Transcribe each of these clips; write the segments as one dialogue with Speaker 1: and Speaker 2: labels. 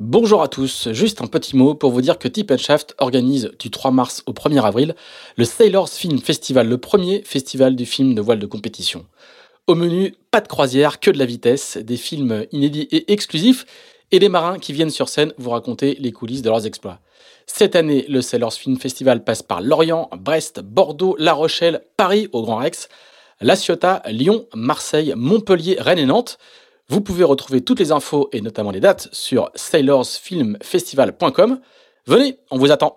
Speaker 1: Bonjour à tous, juste un petit mot pour vous dire que Tip Shaft organise du 3 mars au 1er avril le Sailors Film Festival, le premier festival du film de voile de compétition. Au menu, pas de croisière, que de la vitesse, des films inédits et exclusifs, et des marins qui viennent sur scène vous raconter les coulisses de leurs exploits. Cette année, le Sailors Film Festival passe par Lorient, Brest, Bordeaux, La Rochelle, Paris au Grand Rex, La Ciotat, Lyon, Marseille, Montpellier, Rennes et Nantes. Vous pouvez retrouver toutes les infos et notamment les dates sur sailorsfilmfestival.com. Venez, on vous attend.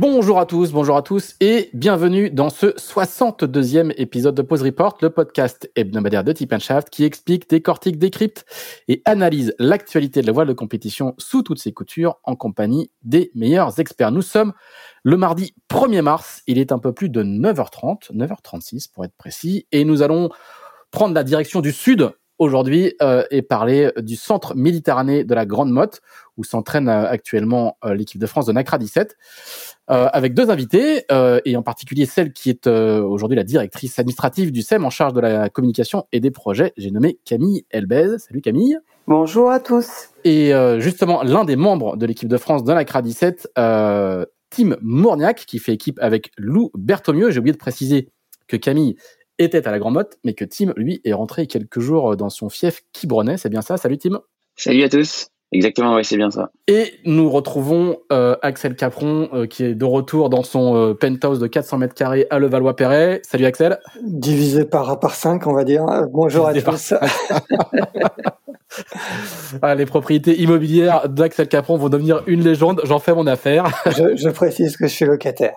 Speaker 1: Bonjour à tous, bonjour à tous et bienvenue dans ce 62e épisode de Pause Report, le podcast hebdomadaire de Tip Shaft qui explique, décortique, décrypte et analyse l'actualité de la voile de compétition sous toutes ses coutures en compagnie des meilleurs experts. Nous sommes le mardi 1er mars, il est un peu plus de 9h30, 9h36 pour être précis, et nous allons prendre la direction du sud aujourd'hui euh, et parler du centre Méditerranée de la Grande Motte où s'entraîne euh, actuellement euh, l'équipe de France de NACRA 17 avec deux invités et en particulier celle qui est aujourd'hui la directrice administrative du SEM en charge de la communication et des projets. J'ai nommé Camille Elbez. Salut Camille.
Speaker 2: Bonjour à tous.
Speaker 1: Et justement l'un des membres de l'équipe de France de NACRA 17, Tim Mourniac, qui fait équipe avec Lou Berthomieux. J'ai oublié de préciser que Camille était à la Grand Motte, mais que Tim, lui, est rentré quelques jours dans son fief Quibronnais. C'est bien ça? Salut Tim.
Speaker 3: Salut à tous. Exactement, oui, c'est bien ça.
Speaker 1: Et nous retrouvons euh, Axel Capron, euh, qui est de retour dans son euh, penthouse de 400 mètres carrés à Levallois-Perret. Salut Axel.
Speaker 4: Divisé par, par 5, on va dire. Bonjour à tous.
Speaker 1: ah, les propriétés immobilières d'Axel Capron vont devenir une légende. J'en fais mon affaire.
Speaker 4: je, je précise que je suis locataire.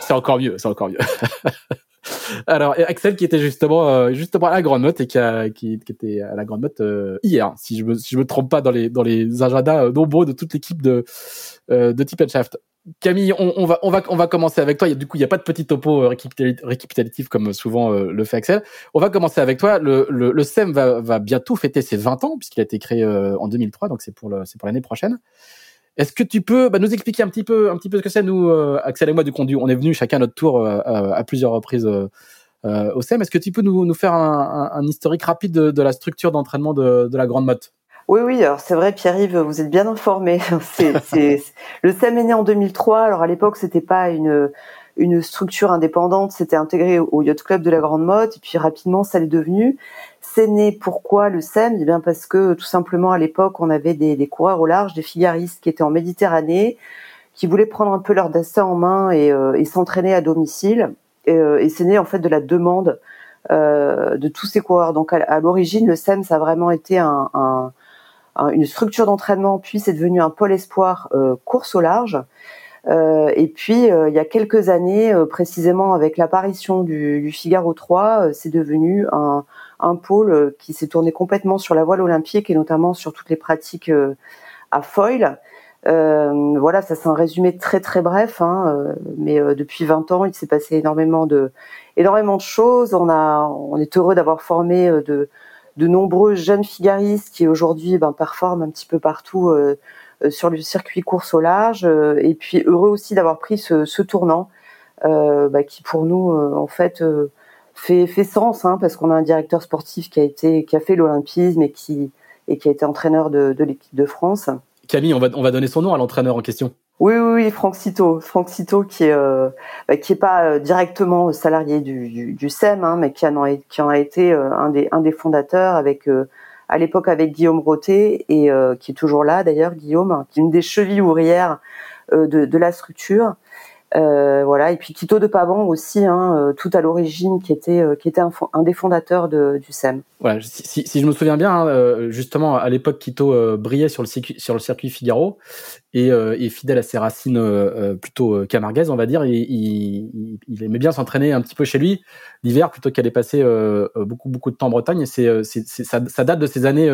Speaker 1: c'est encore mieux, c'est encore mieux. Alors Axel qui était justement euh, justement à la grande note et qui, a, qui, qui était à la grande note euh, hier, si je me si je me trompe pas dans les dans les agendas euh, nombreux de toute l'équipe de de Tip Shaft. Camille, on, on, va on va on va commencer avec toi. Du coup, il y a pas de petit topo récapitulatif comme souvent le fait Axel. On va commencer avec toi. Le le, le SEM va va bientôt fêter ses 20 ans puisqu'il a été créé en 2003, donc c'est pour l'année prochaine. Est-ce que tu peux bah, nous expliquer un petit peu, un petit peu ce que c'est nous, euh, Axel et moi, du conduit On est venu chacun notre tour euh, à plusieurs reprises euh, au SEM. Est-ce que tu peux nous, faire un, historique rapide de, la structure d'entraînement de, la Grande Motte?
Speaker 2: Oui, oui, alors c'est vrai, Pierre-Yves, vous êtes bien informé. le SEM est né en 2003. Alors à l'époque, c'était pas une une structure indépendante, c'était intégré au Yacht Club de la Grande Motte, et puis rapidement, ça l'est devenu. C'est né pourquoi le SEM Eh bien parce que tout simplement à l'époque, on avait des, coureurs au large, des figaristes qui étaient en Méditerranée, qui voulaient prendre un peu leur destin en main et, euh, s'entraîner à domicile. Et, euh, et c'est né en fait de la demande euh, de tous ces coureurs. Donc à, l'origine, le SEM, ça a vraiment été un, un, une structure d'entraînement, puis c'est devenu un pôle espoir course au large. Et puis, il y a quelques années, précisément avec l'apparition du, du, Figaro 3, c'est devenu un, un pôle qui s'est tourné complètement sur la voile olympique et notamment sur toutes les pratiques à foil. Euh, voilà, ça c'est un résumé très très bref, hein, mais depuis 20 ans, il s'est passé énormément de choses. On est heureux d'avoir formé de nombreux jeunes figaristes qui aujourd'hui ben, performent un petit peu partout euh, sur le circuit course au large. Euh, et puis heureux aussi d'avoir pris ce, tournant euh, bah, qui pour nous en fait fait, fait sens hein, parce qu'on a un directeur sportif qui a été qui a fait l'olympisme et qui et qui a été entraîneur de, de l'équipe de France.
Speaker 1: Camille, on va on va donner son nom à l'entraîneur en question.
Speaker 2: Oui, oui, oui, Franck Cito, Franck Cito qui est euh, bah, qui est pas directement salarié du, du, du SEM, hein, mais qui en a, qui en a été un des un des fondateurs avec à l'époque avec Guillaume Roté et euh, qui est toujours là d'ailleurs Guillaume, qui est une des chevilles ouvrières euh, de, de, la structure. Euh, voilà, et puis Quito de Pavon aussi, hein, euh, tout à l'origine, qui était qui était un, un des fondateurs de, du SEM.
Speaker 1: Voilà, si, si, je me souviens bien, hein, justement à l'époque Quito brillait sur le circuit, sur le circuit Figaro et, et fidèle à ses racines plutôt camarguaises, on va dire, il, il, il aimait bien s'entraîner un petit peu chez lui l'hiver plutôt qu'aller passer beaucoup beaucoup de temps en Bretagne. Et c'est ça, ça date de ces années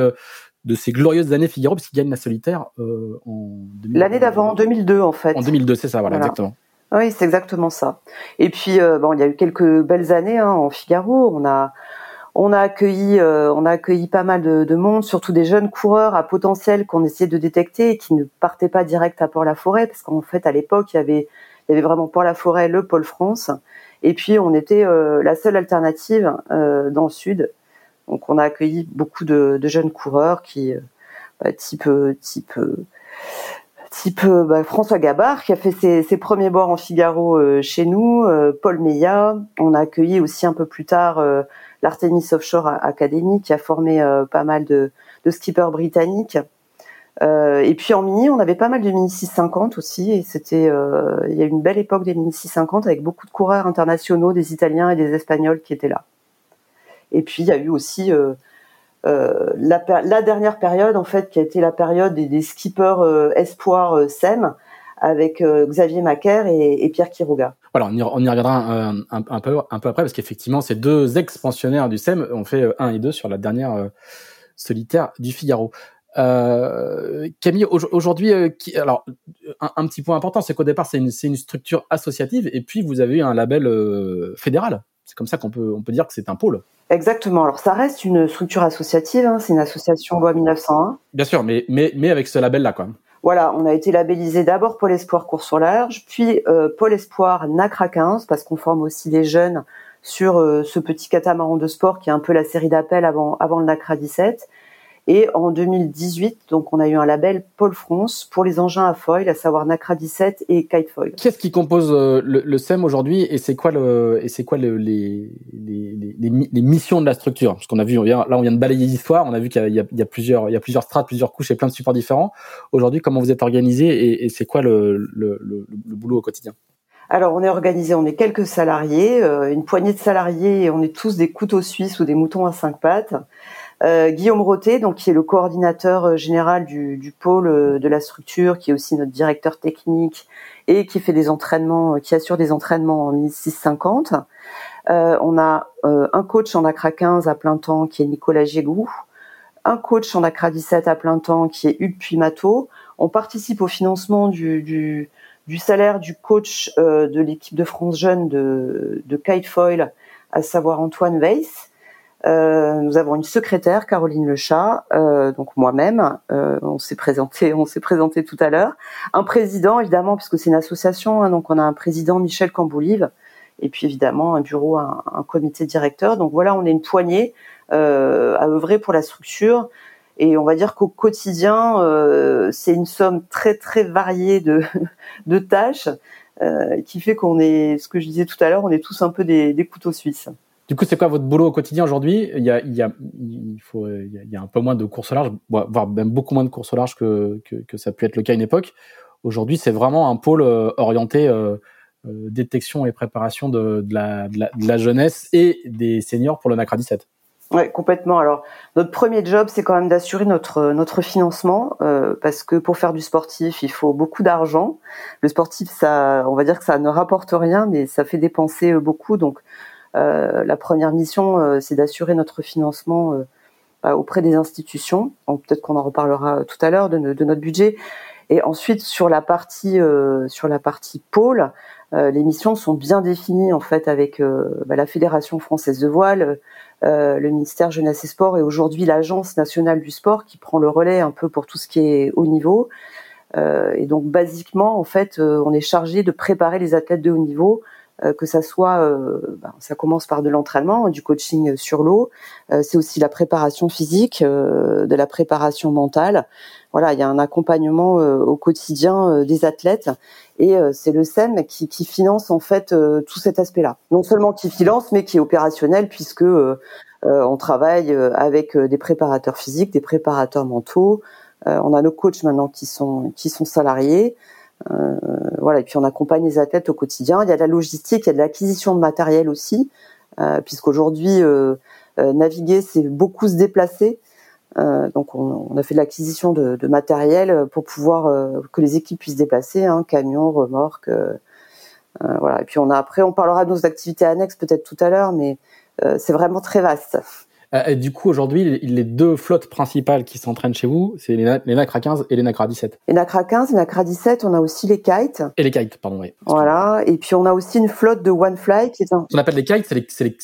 Speaker 1: de ces glorieuses années Figaro, puisqu'il gagne la solitaire euh, en
Speaker 2: L'année d'avant, en 2002 en fait.
Speaker 1: En 2002, c'est ça, voilà, exactement.
Speaker 2: Oui, c'est exactement ça. Et puis, euh, bon, il y a eu quelques belles années hein, en Figaro. On a, on a accueilli, euh, on a accueilli pas mal de, monde, surtout des jeunes coureurs à potentiel qu'on essayait de détecter et qui ne partaient pas direct à Port-la-Forêt, parce qu'en fait, à l'époque, il y avait, il y avait vraiment Port-la-Forêt, le Pôle France, et puis on était la seule alternative dans le sud donc on a accueilli beaucoup de, jeunes coureurs qui, euh, bah, type euh, type euh, type bah, François Gabard qui a fait ses, premiers bords en Figaro chez nous, Paul Meillat. On a accueilli aussi un peu plus tard l'Artemis Offshore Academy qui a formé pas mal de, skippers britanniques. et puis en mini, on avait pas mal de mini 650 aussi, et c'était, il y a une belle époque des mini 650 avec beaucoup de coureurs internationaux, des Italiens et des Espagnols qui étaient là. Et puis il y a eu aussi euh, euh, la, la, dernière période en fait qui a été la période des, des skippers euh, espoir SEM avec Xavier Macaire et, Pierre Quiroga.
Speaker 1: Voilà, on y, on reviendra un, peu, un peu après parce qu'effectivement ces deux ex-pensionnaires du SEM ont fait 1 et 2 sur la dernière solitaire du Figaro. Euh, Camille, aujourd'hui, alors un, petit point important, c'est qu'au départ c'est une, une, structure associative et puis vous avez eu un label fédéral. C'est comme ça qu'on peut, on peut dire que c'est un pôle.
Speaker 2: Exactement. Alors ça reste une structure associative, hein. c'est une association loi 1901.
Speaker 1: Bien sûr, mais, mais, mais avec ce label-là, quoi.
Speaker 2: Voilà, on a été labellisé d'abord Pôle Espoir course sur large, puis euh, Pôle Espoir NACRA 15, parce qu'on forme aussi des jeunes sur euh, ce petit catamaran de sport qui est un peu la série d'appels avant, avant le NACRA 17. Et en 2018, donc on a eu un label Paul France pour les engins à foil, à savoir Nacra 17 et Kite Foil.
Speaker 1: Qu'est-ce qui compose euh, le, SEM aujourd'hui et c'est quoi le et c'est quoi le, les, les, les, missions de la structure? Parce qu'on a vu, là on vient de balayer l'histoire, on a vu qu'il y, y, a plusieurs il y a plusieurs strates, plusieurs couches et plein de supports différents. Aujourd'hui, comment vous êtes organisé et, et c'est quoi le, le, le, boulot au quotidien?
Speaker 2: Alors on est organisé, on est quelques salariés, euh, une poignée de salariés et on est tous des couteaux suisses ou des moutons à cinq pattes. Euh, Guillaume Roté, donc qui est le coordinateur euh, général du, pôle euh, de la structure, qui est aussi notre directeur technique et qui fait des entraînements, qui assure des entraînements en 1650. Euh, on a un coach en ACRA 15 à plein temps qui est Nicolas Gégou, un coach en ACRA 17 à plein temps qui est Hugues Puimato. On participe au financement du salaire du coach de l'équipe de France Jeune de, de Kitefoil, à savoir Antoine Weiss. Euh, nous avons une secrétaire, Caroline Lechat, euh, donc moi-même. Euh, on s'est présenté, on s'est présenté tout à l'heure. Un président, évidemment, puisque c'est une association, hein, donc on a un président, Michel Camboulive, et puis évidemment un bureau, un, comité directeur. Donc voilà, on est une poignée euh, à œuvrer pour la structure. Et on va dire qu'au quotidien, euh, c'est une somme très très variée de, de tâches qui fait qu'on est, ce que je disais tout à l'heure, on est tous un peu des, des couteaux suisses.
Speaker 1: Du coup, c'est quoi votre boulot au quotidien aujourd'hui? Il y a, un peu moins de courses au large, voire même beaucoup moins de courses au large que, que, ça a pu être le cas à une époque. Aujourd'hui, c'est vraiment un pôle euh, orienté euh, euh, détection et préparation de, la, jeunesse et des seniors pour le NACRA 17.
Speaker 2: Ouais, complètement. Alors, notre premier job, c'est quand même d'assurer notre financement, parce que pour faire du sportif, il faut beaucoup d'argent. Le sportif, on va dire que ça ne rapporte rien, mais ça fait dépenser beaucoup. Donc, la première mission, euh, c'est d'assurer notre financement euh, bah, auprès des institutions. Peut-être qu'on en reparlera tout à l'heure de, notre budget. Et ensuite, sur la partie pôle, les missions sont bien définies en fait avec bah, la Fédération française de voile, le ministère jeunesse et sport et aujourd'hui l'Agence nationale du sport qui prend le relais un peu pour tout ce qui est haut niveau. et donc, basiquement, en fait, on est chargé de préparer les athlètes de haut niveau euh, que ça soit, euh, ben, ça commence par de l'entraînement, du coaching sur l'eau, euh, c'est aussi la préparation physique, de la préparation mentale. Voilà, il y a un accompagnement au quotidien des athlètes et c'est le SEM qui, qui, finance en fait tout cet aspect-là. Non seulement qui finance, mais qui est opérationnel puisque on travaille avec des préparateurs physiques, des préparateurs mentaux. on a nos coachs maintenant qui sont qui sont salariés. Voilà, et puis on accompagne les athlètes au quotidien. Il y a de la logistique, il y a de l'acquisition de matériel aussi, puisqu'aujourd'hui naviguer c'est beaucoup se déplacer. donc on, a fait de l'acquisition de, de, matériel pour pouvoir que les équipes puissent déplacer, hein, camions, remorques. voilà. Et puis on a après on parlera de nos activités annexes peut-être tout à l'heure, mais c'est vraiment très vaste.
Speaker 1: Euh, et du coup, aujourd'hui, les deux flottes principales qui s'entraînent chez vous, c'est les, NACRA 15 et les NACRA 17.
Speaker 2: Les NACRA 15, les NACRA 17, on a aussi les kites.
Speaker 1: Et les kites, pardon, oui.
Speaker 2: Voilà. Et puis, on a aussi une flotte de One Fly qui est un...
Speaker 1: Ce qu'on appelle les kites, c'est les, c'est les,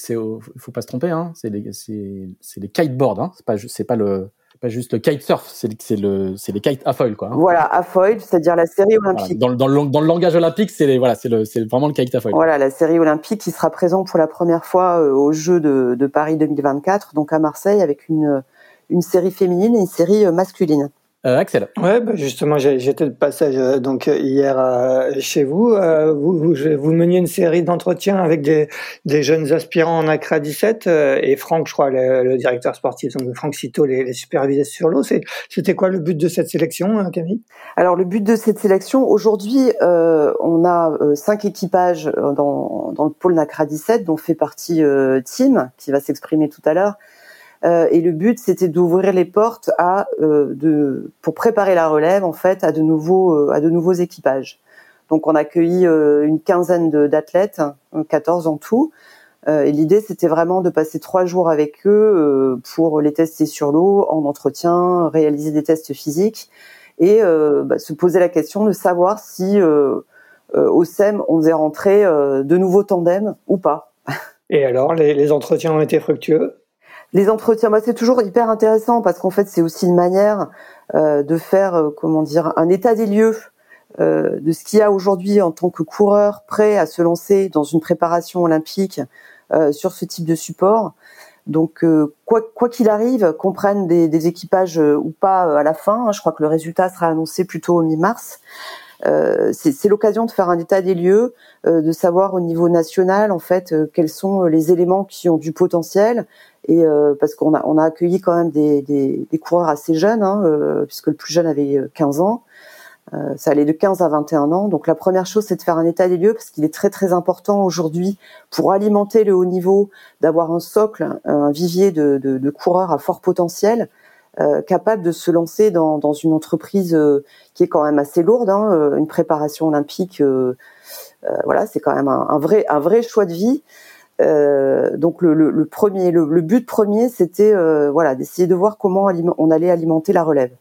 Speaker 1: faut pas se tromper, hein. C'est les, c'est, c'est les kiteboards, hein. C'est pas, c'est pas le, pas juste le kitesurf, c'est c'est le c'est les kites à foil quoi. Hein.
Speaker 2: Voilà, à foil, c'est-à-dire la série olympique.
Speaker 1: Dans, dans, le, dans le langage olympique, c'est les, voilà, c'est le c'est vraiment le kite à foil.
Speaker 2: Voilà, la série olympique qui sera présente pour la première fois euh, aux Jeux de, de Paris 2024, donc à Marseille avec une une série féminine et une série euh, masculine.
Speaker 1: Euh, Axel.
Speaker 4: Ouais, bah justement, j'étais de passage euh, donc hier euh, chez vous. vous, vous, vous meniez une série d'entretiens avec des, des jeunes aspirants en ACRA 17 et Franck, je crois, le, directeur sportif, donc Franck Cito, les, les supervisait sur l'eau. C'était quoi le but de cette sélection, Camille?
Speaker 2: Alors le but de cette sélection, aujourd'hui, on a cinq équipages dans, dans le pôle NACRA 17, dont fait partie Tim, qui va s'exprimer tout à l'heure. Euh, et le but, c'était d'ouvrir les portes à euh, de pour préparer la relève en fait à de nouveaux euh, à de nouveaux équipages. Donc on a accueilli une quinzaine d'athlètes, 14 en tout. et l'idée, c'était vraiment de passer trois jours avec eux pour les tester sur l'eau, en entretien, réaliser des tests physiques et bah, se poser la question de savoir si au SEM on faisait rentrer de nouveaux tandems ou pas.
Speaker 4: Et alors, les entretiens ont été fructueux?
Speaker 2: Les entretiens, bah, c'est toujours hyper intéressant parce qu'en fait, c'est aussi une manière euh, de faire, euh, comment dire, un état des lieux euh, de ce qu'il y a aujourd'hui en tant que coureur prêt à se lancer dans une préparation olympique sur ce type de support. Donc, quoi quoi qu'il arrive, qu'on prenne des, des équipages ou pas à la fin, hein, je crois que le résultat sera annoncé plutôt au mi-mars. Euh, c'est l'occasion de faire un état des lieux, euh, de savoir au niveau national en fait euh, quels sont les éléments qui ont du potentiel. Et parce qu'on a on a accueilli quand même des, des, des coureurs assez jeunes, hein, puisque le plus jeune avait 15 ans. ça allait de 15 à 21 ans. Donc la première chose, c'est de faire un état des lieux parce qu'il est très très important aujourd'hui pour alimenter le haut niveau, d'avoir un socle, un vivier de, de, de, coureurs à fort potentiel euh, capable de se lancer dans, dans une entreprise euh, qui est quand même assez lourde, hein, euh, une préparation olympique. voilà, c'est quand même un, un, vrai un vrai choix de vie. Donc le, le, le premier, le, le, but premier, c'était voilà d'essayer de voir comment on allait alimenter la relève,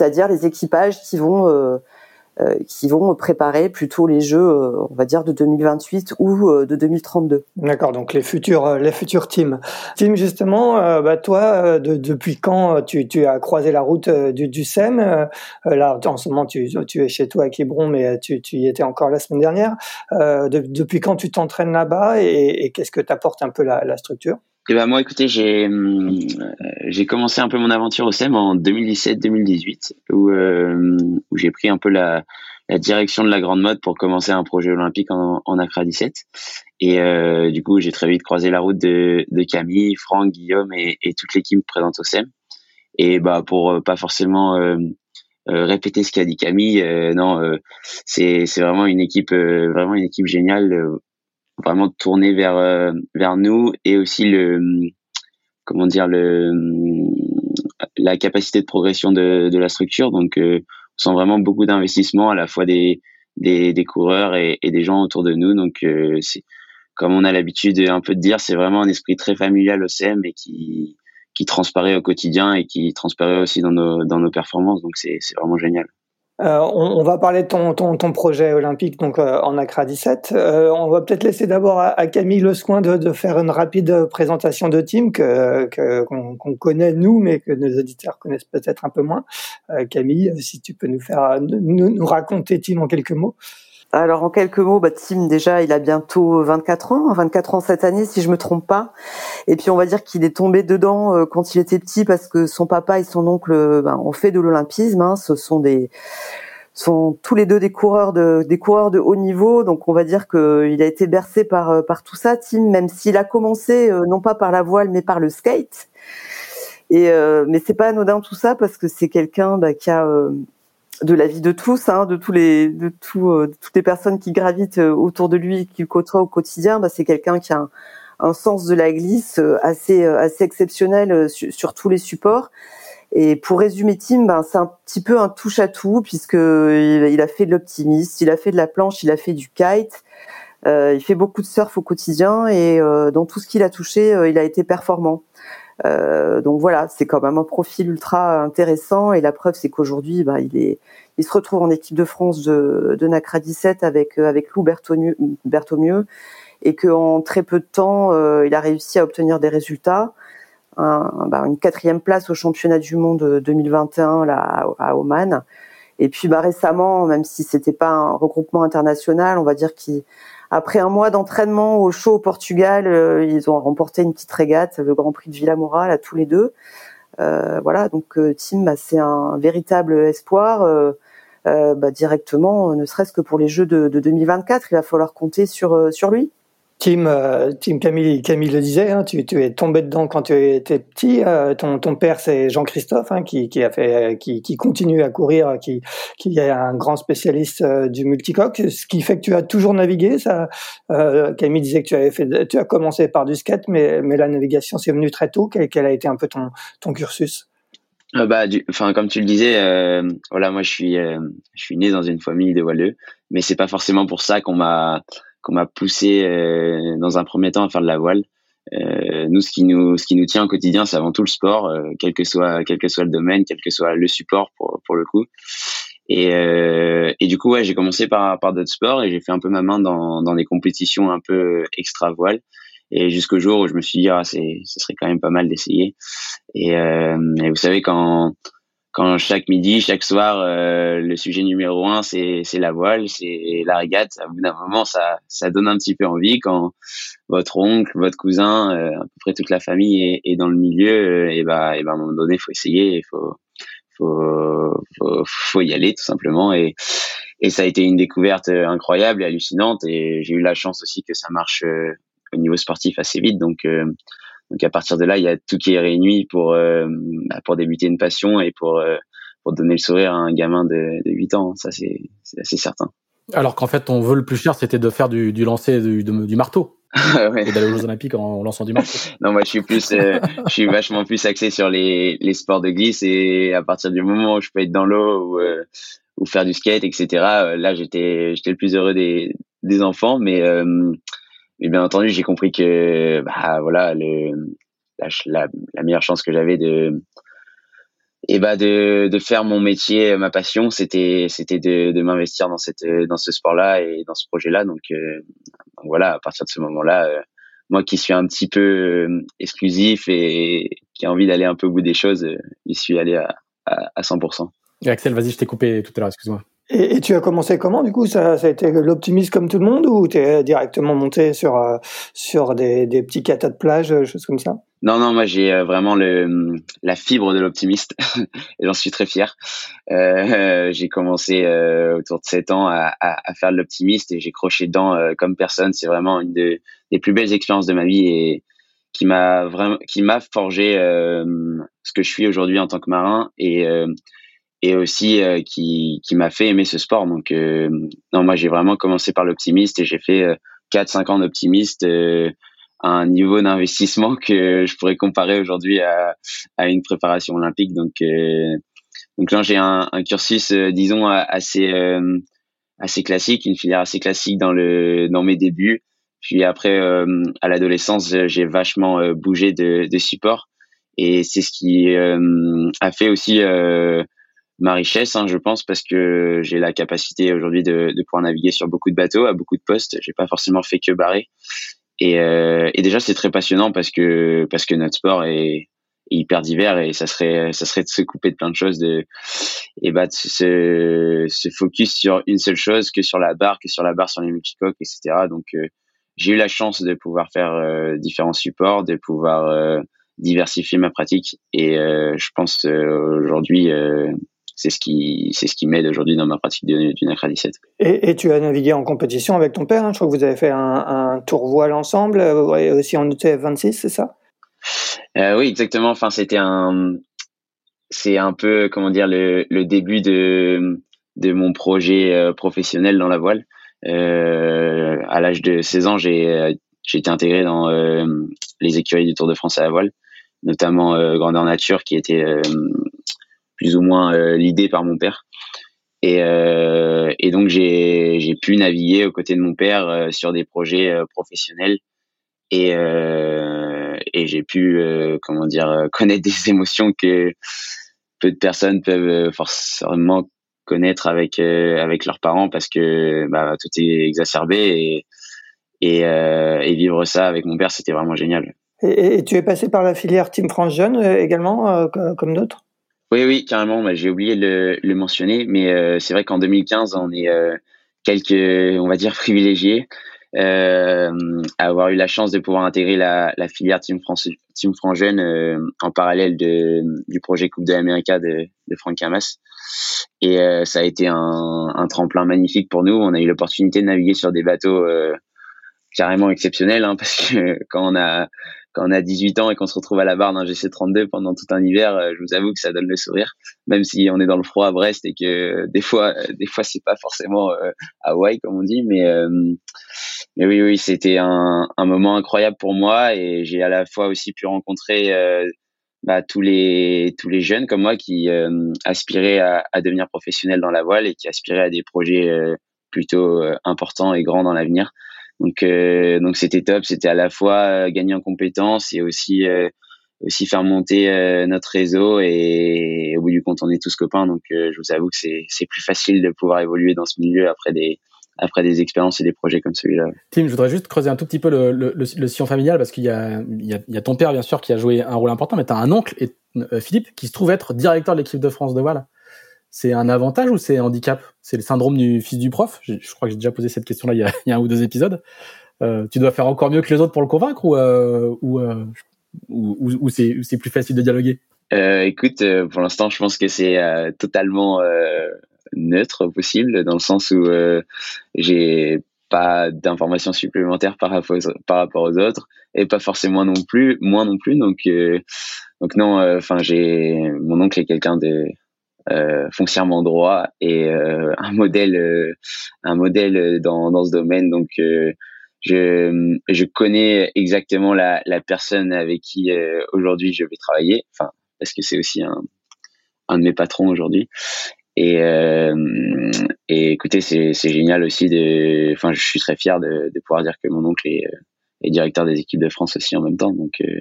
Speaker 2: c'est-à-dire les équipages qui vont euh, qui vont préparer plutôt les jeux, euh, on va dire, de 2028 ou euh, de 2032.
Speaker 4: D'accord, donc les futurs, les futurs teams. Tim, justement, bah toi, depuis quand tu, tu, as croisé la route du, du SEM Là, en ce moment, tu, tu, es chez toi à Quiberon, mais tu, tu y étais encore la semaine dernière. depuis quand tu t'entraînes là-bas et, et qu'est-ce que t'apporte un peu la, la structure?
Speaker 3: Eh ben moi, écoutez, j'ai hum, j'ai commencé un peu mon aventure au SEM en 2017-2018, où euh, où j'ai pris un peu la la direction de la grande mode pour commencer un projet olympique en, en Accra 17. Et euh, du coup, j'ai très vite croisé la route de, de Camille, Franck, Guillaume et, et toute l'équipe présente au SEM. Et bah pour euh, pas forcément euh, euh, répéter ce qu'a dit Camille, non, c'est c'est vraiment une équipe vraiment une équipe géniale vraiment tourné vers euh, vers nous et aussi le comment dire le la capacité de progression de, de la structure. Donc, euh, on sent vraiment beaucoup d'investissement à la fois des des, des coureurs et, des gens autour de nous. Donc, euh, comme on a l'habitude un peu de dire, c'est vraiment un esprit très familial au CM et qui qui transparaît au quotidien et qui transparaît aussi dans nos dans nos performances. Donc, c'est c'est vraiment génial.
Speaker 4: Euh, on, va parler de ton, ton, ton projet olympique donc euh, en Accra 17. Euh, on va peut-être laisser d'abord à, Camille le soin de, de, faire une rapide présentation de Team que qu'on connaît nous, mais que nos auditeurs connaissent peut-être un peu moins. Camille, si tu peux nous faire nous, nous raconter Team en quelques mots.
Speaker 2: Alors en quelques mots, bah, Tim déjà, il a bientôt 24 ans, 24 ans cette année si je me trompe pas. Et puis on va dire qu'il est tombé dedans euh, quand il était petit parce que son papa et son oncle bah, ont fait de l'olympisme. Hein. Ce sont des sont tous les deux des coureurs de des coureurs de haut niveau, donc on va dire qu'il a été bercé par euh, par tout ça, Tim, même s'il a commencé euh, non pas par la voile mais par le skate. Et mais c'est pas anodin tout ça parce que c'est quelqu'un bah, qui a de la vie de tous, hein, de tous les, de, tout, toutes les personnes qui gravitent autour de lui, qu'il côtoie au quotidien. Bah, c'est quelqu'un qui a un, sens de la glisse assez, assez exceptionnel sur, sur tous les supports. Et pour résumer Tim, ben, c'est un petit peu un touche à tout puisque il, a fait de l'optimiste, il a fait de la planche, il a fait du kite, euh, il fait beaucoup de surf au quotidien et euh, dans tout ce qu'il a touché, euh, il a été performant. Euh, donc voilà, c'est quand même un profil ultra intéressant et la preuve c'est qu'aujourd'hui, ben, il est, il se retrouve en équipe de France de, de NACRA 17 avec avec Lou Berthomieux et qu'en très peu de temps, il a réussi à obtenir des résultats un, bah, une quatrième place au championnat du monde 2021 là, à Oman. Et puis bah, récemment, même si c'était pas un regroupement international, on va dire qu'après un mois d'entraînement au show au Portugal, euh, ils ont remporté une petite régate, le Grand Prix de Villamoral à tous les deux. Euh, voilà, donc euh, Tim, bah, c'est un véritable espoir. Bah, directement, ne serait-ce que pour les Jeux de, de 2024, il va falloir compter sur lui.
Speaker 4: Tim, euh, Tim Camille, Camille le disait, hein, tu, es tombé dedans quand tu étais petit. Euh, ton, ton père, c'est Jean-Christophe, hein, qui, qui, a fait, qui, qui, continue à courir, qui, qui est un grand spécialiste euh, du multicoque, ce qui fait que tu as toujours navigué. Ça, Camille disait que tu as commencé par du skate, mais, mais la navigation c'est venu très tôt. Quel, quel, a été un peu ton, ton cursus?
Speaker 3: Bah, enfin, comme tu le disais, voilà, moi je suis, je suis né dans une famille de voileux, mais c'est pas forcément pour ça qu'on m'a qu'on m'a poussé euh, dans un premier temps à faire de la voile. Euh, nous, ce qui nous, ce qui nous tient au quotidien, c'est avant tout le sport, euh, quel que soit, quel que soit le domaine, quel que soit le support pour pour le coup. Et, euh, et du coup, ouais, j'ai commencé par par d'autres sports et j'ai fait un peu ma main dans dans des compétitions un peu extra voile. Et jusqu'au jour où je me suis dit, ah, c'est, ce serait quand même pas mal d'essayer. Et, euh, et vous savez, quand quand chaque midi, chaque soir, euh, le sujet numéro un, c'est la voile, c'est la régate. À bout d'un moment, ça ça donne un petit peu envie quand votre oncle, votre cousin, euh, à peu près toute la famille est, est dans le milieu. Euh, et bah et bah à un moment donné, faut essayer, il faut, faut faut faut y aller tout simplement. Et et ça a été une découverte incroyable et hallucinante. Et j'ai eu la chance aussi que ça marche au niveau sportif assez vite. Donc donc à partir de là, il y a tout qui est réuni pour euh, bah, pour débuter une passion et pour euh, pour donner le sourire à un gamin de, de 8 ans. Ça c'est assez certain.
Speaker 1: Alors qu'en fait, ton vœu le plus cher, c'était de faire du, du lancer du, du marteau. ouais. Et d'aller aux Jeux Olympiques en, lançant du marteau.
Speaker 3: non, moi, je suis plus, euh, je suis vachement plus axé sur les, les sports de glisse et à partir du moment où je peux être dans l'eau ou, ou faire du skate, etc. Là, j'étais, j'étais le plus heureux des, des enfants, mais mais bien entendu, j'ai compris que bah, voilà, le, la, la, meilleure chance que j'avais de et bah de, de faire mon métier, ma passion, c'était c'était de, de m'investir dans cette dans ce sport-là et dans ce projet-là. Donc, euh, voilà, à partir de ce moment-là, euh, moi qui suis un petit peu euh, exclusif et qui a envie d'aller un peu au bout des choses, j'y suis allé à, à, à 100%.
Speaker 1: Et Axel, vas-y, je t'ai coupé tout à l'heure, excuse-moi.
Speaker 4: Et, tu as commencé comment du coup? Ça, a été l'optimisme comme tout le monde ou tu es directement monté sur euh, sur des, petits catas de plage, euh, choses comme ça?
Speaker 3: Non non, moi j'ai euh, vraiment le la fibre de l'optimiste et j'en suis très fier. J'ai commencé autour de 7 ans à, faire de l'optimiste et j'ai croché dedans comme personne. C'est vraiment une des plus belles expériences de ma vie et qui m'a vraiment qui forgé ce que je suis aujourd'hui en tant que marin et et aussi euh, qui, qui m'a fait aimer ce sport. Donc, euh, non, moi, j'ai vraiment commencé par l'optimiste et j'ai fait euh, 4-5 ans d'optimiste euh, à un niveau d'investissement que je pourrais comparer aujourd'hui à, à une préparation olympique. Donc, donc là, j'ai un, un, cursus, disons, assez, assez classique, une filière assez classique dans, le, dans mes débuts. Puis après, à l'adolescence, j'ai vachement bougé de, de support. Et c'est ce qui a fait aussi ma richesse, hein, je pense, parce que j'ai la capacité aujourd'hui de, de, pouvoir naviguer sur beaucoup de bateaux, à beaucoup de postes. J'ai pas forcément fait que barrer. Et, euh, et déjà, c'est très passionnant parce que parce que notre sport est, hyper divers et ça serait ça serait de se couper de plein de choses, de et bah de se, se focus sur une seule chose, que sur la barre, que sur la barre, sur les multicoques, etc. Donc euh, j'ai eu la chance de pouvoir faire euh, différents supports, de pouvoir euh, diversifier ma pratique et je pense aujourd'hui c'est ce qui c'est ce qui m'aide aujourd'hui dans ma pratique du, du NACRA 17.
Speaker 4: Et, et, tu as navigué en compétition avec ton père, hein. je crois que vous avez fait un, un tour voile ensemble, euh, aussi en ETF 26, c'est ça?
Speaker 3: Euh, Oui, exactement. Enfin, c'était un c'est un peu comment dire le, le début de de mon projet professionnel dans la voile. à l'âge de 16 ans, j'ai j'ai été intégré dans les écuries du Tour de France à la voile, notamment Grandeur Nature, qui était plus ou moins l'idée par mon père. Et, et donc j'ai pu naviguer aux côtés de mon père sur des projets professionnels et et j'ai pu comment dire connaître des émotions que peu de personnes peuvent forcément connaître avec avec leurs parents parce que bah, tout est exacerbé et, et vivre ça avec mon père c'était vraiment génial.
Speaker 4: Et, tu es passé par la filière Team France Jeune également comme d'autres?
Speaker 3: Oui, oui, carrément. J'ai oublié de le, mentionner, mais euh, c'est vrai qu'en 2015, on est euh, quelques, on va dire, privilégiés euh, à avoir eu la chance de pouvoir intégrer la, filière Team France, Team France Jeune en parallèle du projet Coupe de l'Amérique de, de Franck Hamas. Et ça a été un, un, tremplin magnifique pour nous. On a eu l'opportunité de naviguer sur des bateaux carrément exceptionnels, hein, parce que quand on a quand on a 18 ans et qu'on se retrouve à la barre d'un GC32 pendant tout un hiver, euh, je vous avoue que ça donne le sourire, même si on est dans le froid à Brest et que des fois, euh, des fois c'est pas forcément euh, Hawaï comme on dit, mais mais oui, oui, c'était un, moment incroyable pour moi et j'ai à la fois aussi pu rencontrer bah, tous les tous les jeunes comme moi qui aspiraient à, devenir professionnels dans la voile et qui aspiraient à des projets plutôt importants et grands dans l'avenir. Donc euh, donc c'était top, c'était à la fois euh, gagner en compétences et aussi euh, aussi faire monter notre réseau et, au bout du compte on est tous copains donc je vous avoue que c'est c'est plus facile de pouvoir évoluer dans ce milieu après des après des expériences et des projets comme celui-là.
Speaker 1: Tim, je voudrais juste creuser un tout petit peu le, le, le, sillon familial parce qu'il y y, y a ton père bien sûr qui a joué un rôle important, mais tu as un oncle, et, Philippe, qui se trouve être directeur de l'équipe de France de voile c'est un avantage ou c'est un handicap? C'est le syndrome du fils du prof? Je, crois que j'ai déjà posé cette question-là il, y a, un ou deux épisodes. Euh, tu dois faire encore mieux que les autres pour le convaincre ou, euh, euh, ou, c'est plus facile de dialoguer?
Speaker 3: Écoute, pour l'instant, je pense que c'est totalement neutre possible dans le sens où j'ai pas d'informations supplémentaires par rapport, aux, autres et pas forcément non plus, moins non plus. Donc, donc non, enfin, j'ai mon oncle est quelqu'un de euh, foncièrement droit et euh, un modèle euh, un modèle dans, dans ce domaine. Donc je je connais exactement la, la personne avec qui aujourd'hui je vais travailler. Enfin parce que c'est aussi un un de mes patrons aujourd'hui. Et et écoutez c'est c'est génial aussi de enfin je suis très fier de, de pouvoir dire que mon oncle est et directeur des équipes de France aussi en même temps. Donc, euh,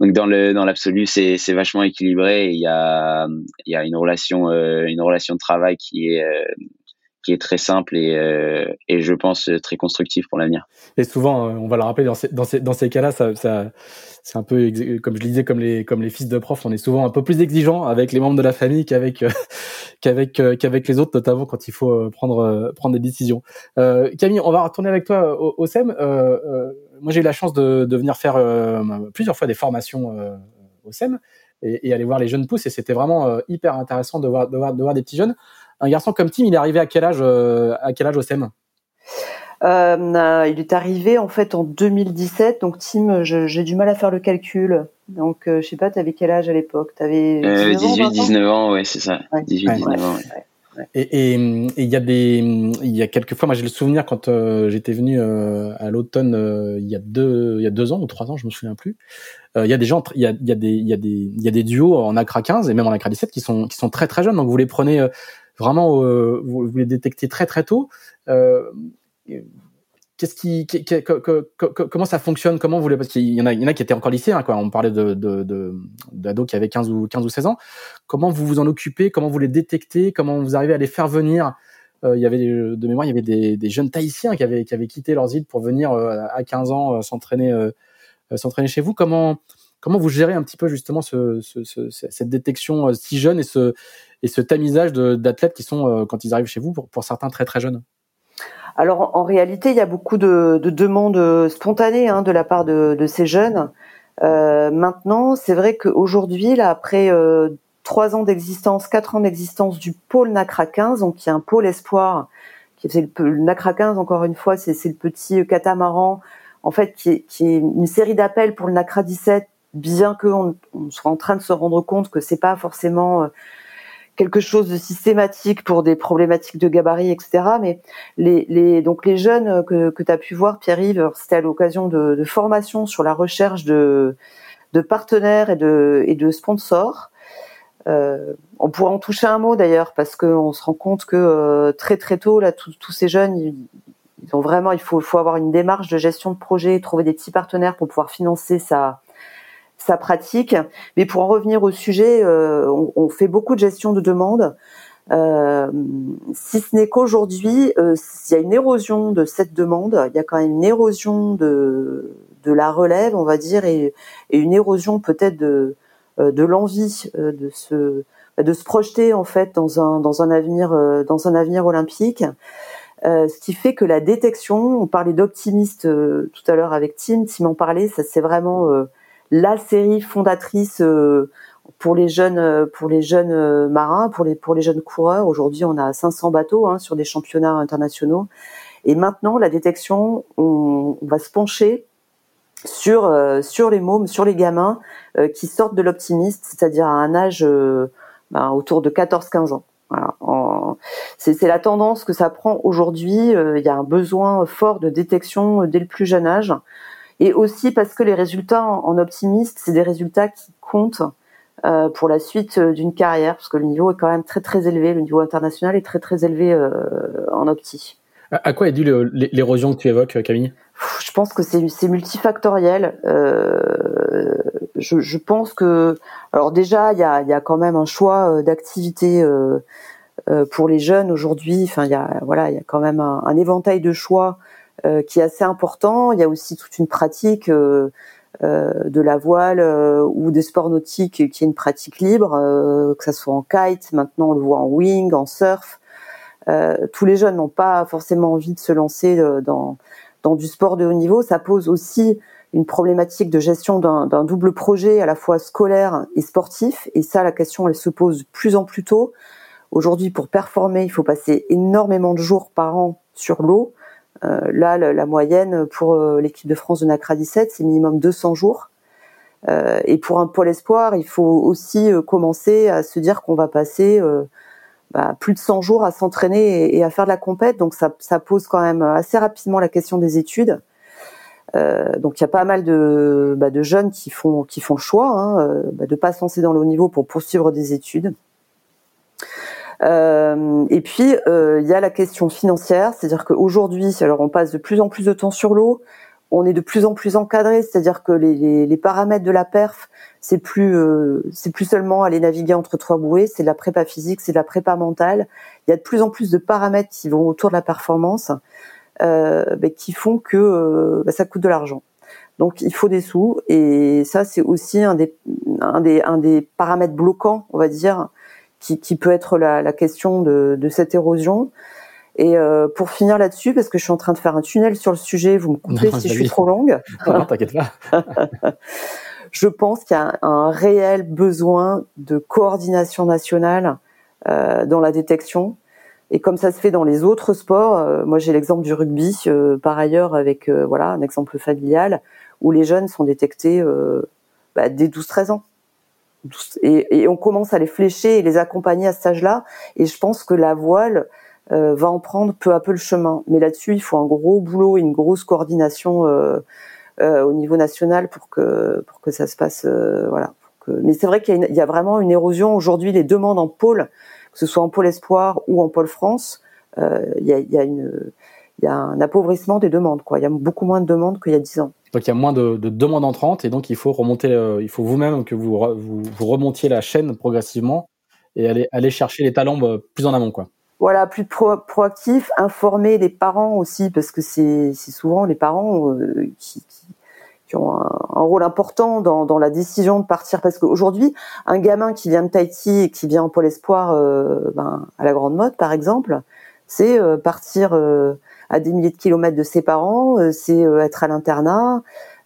Speaker 3: donc dans le dans l'absolu, c'est c'est vachement équilibré. Il y a il y a une relation euh, une relation de travail qui est euh, qui est très simple et, euh, et je pense très constructif pour l'avenir.
Speaker 1: Et souvent, on va le rappeler dans ces, dans ces, dans ces cas-là, ça, ça c'est un peu comme je le disais, comme les comme les fils de profs, on est souvent un peu plus exigeant avec les membres de la famille qu'avec qu'avec qu'avec les autres, notamment quand il faut prendre prendre des décisions. Camille, on va retourner avec toi au, au SEM. Moi, j'ai eu la chance de, de venir faire plusieurs fois des formations au SEM et, et, aller voir les jeunes pousses, et c'était vraiment hyper intéressant de voir, de voir de voir des petits jeunes un garçon comme Tim, il est arrivé à quel âge, euh, à quel âge au SEM?
Speaker 2: Euh, il est arrivé en fait en 2017. Donc Tim, j'ai du mal à faire le calcul. Donc euh, je sais pas, tu avais quel âge à l'époque? Tu avais
Speaker 3: 18, 19 ans, ouais, c'est ça. 18, 19 ans.
Speaker 1: Et il y a des, il y a quelques fois, moi j'ai le souvenir quand j'étais venu à l'automne il y a deux, il y a deux ans ou trois ans, je me souviens plus. Il y a des gens, il y a, il y a des, il y a des, il y a des duos en Accra 15 et même en Accra 17 qui sont, qui sont très très jeunes. Donc vous les prenez vraiment, euh, vous, vous, les détectez très très tôt. Euh, comment ça fonctionne? Comment vous les, parce qu'il y en a, il y en a qui étaient encore lycéens, quoi. On parlait de, d'ados qui avaient 15 ou 15 ou 16 ans. Comment vous vous en occupez? Comment vous les détectez? Comment vous arrivez à les faire venir? Euh, il y avait de mémoire, il y avait des, jeunes Tahitiens qui avaient qui avaient quitté leurs îles pour venir à 15 ans s'entraîner s'entraîner chez vous. Comment Comment vous gérez un petit peu justement ce, ce, cette détection euh, si jeune et ce, et ce tamisage d'athlètes qui sont, euh, quand ils arrivent chez vous, pour certains très très jeunes?
Speaker 2: Alors en, réalité, il y a beaucoup de, de demandes euh, spontanées hein, de la part de, ces jeunes. Euh, maintenant, c'est vrai qu'aujourd'hui, là, après trois ans d'existence, quatre ans d'existence du pôle NACRA 15, donc y a un pôle espoir, qui c'est le, le, NACRA 15, encore une fois, c'est le petit catamaran, en fait, qui est, qui est une série d'appels pour le NACRA 17 bien qu'on on soit en train de se rendre compte que c'est pas forcément euh, quelque chose de systématique pour des problématiques de gabarit, etc. Mais les, donc les jeunes que, que tu as pu voir, Pierre-Yves, c'était à l'occasion de, de formation sur la recherche de, de partenaires et de, et de sponsors. Euh, on pourrait en toucher un mot d'ailleurs parce qu'on se rend compte que euh, très très tôt là tous ces jeunes ils, ont vraiment il faut, faut avoir une démarche de gestion de projet, trouver des petits partenaires pour pouvoir financer sa sa pratique. Mais pour en revenir au sujet, euh, on, fait beaucoup de gestion de demande. Euh, si ce n'est qu'aujourd'hui, euh, il y a une érosion de cette demande, il y a quand même une érosion de, de la relève, on va dire, et, une érosion peut-être de, de l'envie de se de se projeter en fait dans un dans un avenir dans un avenir olympique. ce qui fait que la détection, on parlait d'optimiste tout à l'heure avec Tim, Tim en parlait, ça c'est vraiment la série fondatrice euh, pour les jeunes euh, pour les jeunes euh, marins, pour les pour les jeunes coureurs. Aujourd'hui, on a 500 bateaux hein, sur des championnats internationaux. Et maintenant, la détection, on, va se pencher sur sur les mômes, sur les gamins qui sortent de l'optimiste, c'est-à-dire à un âge ben, autour de 14-15 ans. C'est la tendance que ça prend aujourd'hui. Il y a un besoin fort de détection dès le plus jeune âge et aussi parce que les résultats en, optimiste, c'est des résultats qui comptent euh, pour la suite euh, d'une carrière, parce que le niveau est quand même très très élevé, le niveau international est très très élevé euh, en opti.
Speaker 1: À quoi est due l'érosion que tu évoques, Camille?
Speaker 2: Je pense que c'est multifactoriel. Euh, je, je, pense que, alors déjà, il y a, y a, quand même un choix d'activité pour les jeunes aujourd'hui. Enfin, il y a voilà, il y a quand même un, un éventail de choix qui est assez important. Il y a aussi toute une pratique euh, euh, de la voile ou des sports nautiques qui est une pratique libre, que ça soit en kite, maintenant on le voit en wing, en surf. tous les jeunes n'ont pas forcément envie de se lancer dans, dans du sport de haut niveau. Ça pose aussi une problématique de gestion d'un double projet à la fois scolaire et sportif. Et ça, la question, elle se pose plus en plus tôt. Aujourd'hui, pour performer, il faut passer énormément de jours par an sur l'eau. Euh, là, la, moyenne pour euh, l'équipe de France de NACRA 17, c'est minimum 200 jours. Euh, et pour un pôle espoir, il faut aussi commencer à se dire qu'on va passer bah, plus de 100 jours à s'entraîner et, à faire de la compète. Donc ça, ça, pose quand même assez rapidement la question des études. Euh, donc il y a pas mal de, bah, de jeunes qui font qui font le choix hein, bah, de pas se lancer dans le haut niveau pour poursuivre des études. Euh, et puis euh, il y a la question financière, c'est-à-dire qu'aujourd'hui, alors on passe de plus en plus de temps sur l'eau, on est de plus en plus encadré, c'est-à-dire que les, les, les, paramètres de la perf, c'est plus euh, c'est plus seulement aller naviguer entre trois bouées, c'est de la prépa physique, c'est de la prépa mentale. Il y a de plus en plus de paramètres qui vont autour de la performance, euh, bah, qui font que euh, bah, ça coûte de l'argent. Donc il faut des sous et ça c'est aussi un des, un des un des paramètres bloquants, on va dire, qui, qui peut être la, la question de, de, cette érosion. Et euh, pour finir là-dessus, parce que je suis en train de faire un tunnel sur le sujet, vous me coupez si je suis trop longue.
Speaker 1: Non, t'inquiète pas.
Speaker 2: je pense qu'il y a un réel besoin de coordination nationale euh, dans la détection. Et comme ça se fait dans les autres sports, euh, moi j'ai l'exemple du rugby, euh, par ailleurs avec euh, voilà un exemple familial où les jeunes sont détectés bah, dès 12-13 ans et, on commence à les flécher et les accompagner à cet âge-là. Et je pense que la voile euh, va en prendre peu à peu le chemin. Mais là-dessus, il faut un gros boulot et une grosse coordination euh, euh, au niveau national pour que pour que ça se passe. voilà. Mais c'est vrai qu'il y, y, a vraiment une érosion aujourd'hui. Les demandes en pôle, que ce soit en pôle espoir ou en pôle France, il y a, y, a une il y a un appauvrissement des demandes. Quoi. Il y a beaucoup moins de demandes qu'il y a dix ans.
Speaker 1: Donc il y a moins de, de, demandes entrantes et donc il faut remonter, euh, il faut vous-même que vous, remontiez la chaîne progressivement et aller, aller chercher les talents euh, plus en amont, quoi.
Speaker 2: Voilà, plus pro proactif, informer les parents aussi parce que c'est souvent les parents euh, qui, qui, ont un, rôle important dans, dans, la décision de partir parce qu'aujourd'hui, un gamin qui vient de Tahiti et qui vient en pôle espoir ben, à la Grande Motte, par exemple, c'est partir à des milliers de kilomètres de ses parents, euh, c'est euh, être à l'internat,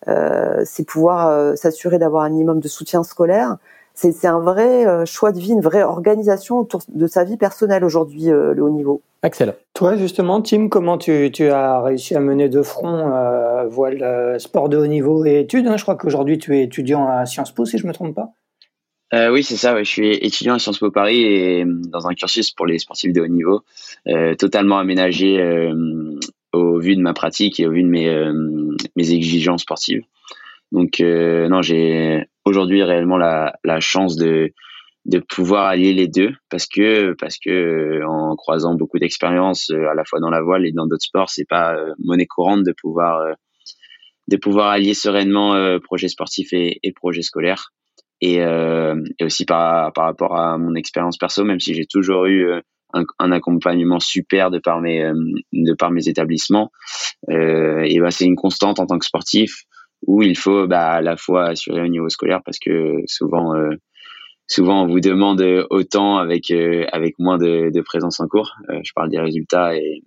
Speaker 2: euh, c'est pouvoir s'assurer d'avoir un minimum de soutien scolaire. C'est un vrai choix de vie, une vraie organisation autour de sa vie personnelle aujourd'hui, le haut niveau.
Speaker 1: Excellent.
Speaker 4: Toi, justement, Tim, comment tu, tu as réussi à mener de front voile, sport de haut niveau et études hein? Je crois qu'aujourd'hui, tu es étudiant à Sciences Po, si je ne me trompe pas.
Speaker 3: Euh, oui, c'est ça. Je suis étudiant à Sciences Po Paris et dans un cursus pour les sportifs de haut niveau, euh, totalement aménagé euh, au vu de ma pratique et au vu de mes, exigences sportives. Donc non, j'ai aujourd'hui réellement la, chance de pouvoir allier les deux parce que parce que en croisant beaucoup d'expériences à la fois dans la voile et dans d'autres sports, c'est pas monnaie courante de pouvoir de pouvoir allier sereinement projet sportif et projet scolaire et, euh, et aussi par, par rapport à mon expérience perso, même si j'ai toujours eu euh, un, accompagnement super de par mes, euh, de par mes établissements, euh, et bah, c'est une constante en tant que sportif où il faut bah, à la fois assurer au niveau scolaire parce que souvent, euh, souvent on vous demande autant avec, avec moins de, de présence en cours. je parle des résultats et,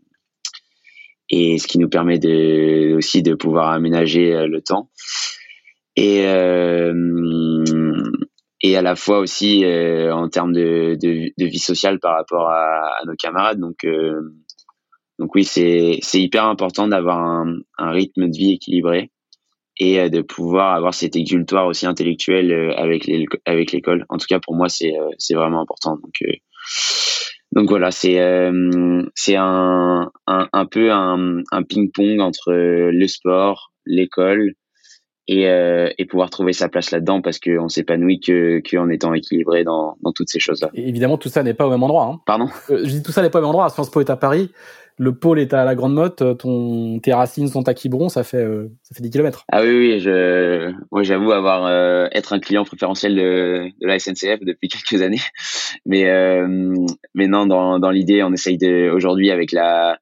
Speaker 3: et ce qui nous permet de, aussi de pouvoir aménager le temps et euh, et à la fois aussi euh, en termes de, de, de, vie sociale par rapport à, à nos camarades. Donc, euh, donc oui, c'est c'est hyper important d'avoir un, un, rythme de vie équilibré et de pouvoir avoir cet exultoire aussi intellectuel avec les, avec l'école. En tout cas, pour moi, c'est c'est vraiment important. Donc donc voilà, c'est c'est un, un, un peu un, un ping-pong entre le sport, l'école et, euh, et pouvoir trouver sa place là-dedans parce qu'on s'épanouit que qu'en étant équilibré dans, dans toutes ces choses-là.
Speaker 1: évidemment, tout ça n'est pas au même endroit. Hein.
Speaker 3: Pardon?
Speaker 1: Euh, Je dis tout ça n'est pas au même endroit. Sciences Po est à Paris. Le pôle est à la Grande Motte, ton, tes racines sont à Quiberon, ça fait, euh, ça fait 10 km.
Speaker 3: Ah oui, oui, je, moi j'avoue avoir, euh, être un client préférentiel de, de la SNCF depuis quelques années. Mais, mais non, dans, dans l'idée, on essaye de, aujourd'hui avec la,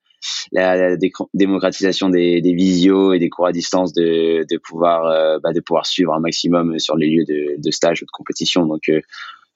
Speaker 3: la, démocratisation des, des visios et des cours à distance de, de pouvoir euh, bah, de pouvoir suivre un maximum sur les lieux de, stage ou de compétition. Donc euh,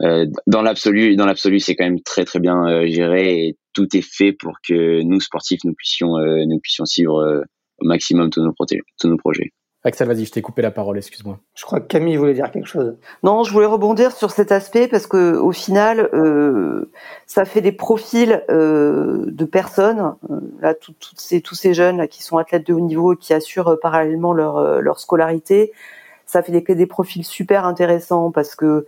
Speaker 3: euh dans l'absolu dans l'absolu c'est quand même très très bien géré et tout est fait pour que nous sportifs nous puissions nous puissions suivre au maximum tous nos projets
Speaker 1: Axel, vas-y, je t'ai coupé la parole, excuse-moi.
Speaker 4: Je crois que Camille voulait dire quelque chose.
Speaker 2: Non, je voulais rebondir sur cet aspect parce que au final, euh, ça fait des profils euh, de personnes. Euh, là, tout, ces, tous ces jeunes là, qui sont athlètes de haut niveau et qui assurent euh, parallèlement leur, euh, leur scolarité, ça fait des, des profils super intéressants parce que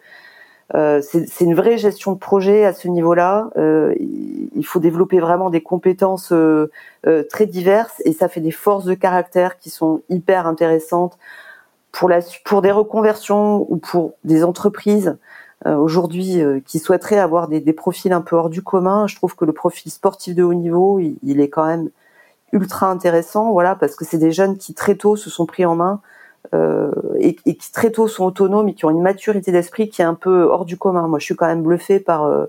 Speaker 2: euh, c'est une vraie gestion de projet à ce niveau-là. Euh, il faut développer vraiment des compétences euh, très diverses et ça fait des forces de caractère qui sont hyper intéressantes pour la pour des reconversions ou pour des entreprises aujourd'hui qui souhaiteraient avoir des, des, profils un peu hors du commun. Je trouve que le profil sportif de haut niveau, il, il est quand même ultra intéressant, voilà, parce que c'est des jeunes qui très tôt se sont pris en main euh, et, et, qui très tôt sont autonomes et qui ont une maturité d'esprit qui est un peu hors du commun. Moi, je suis quand même bluffée par euh,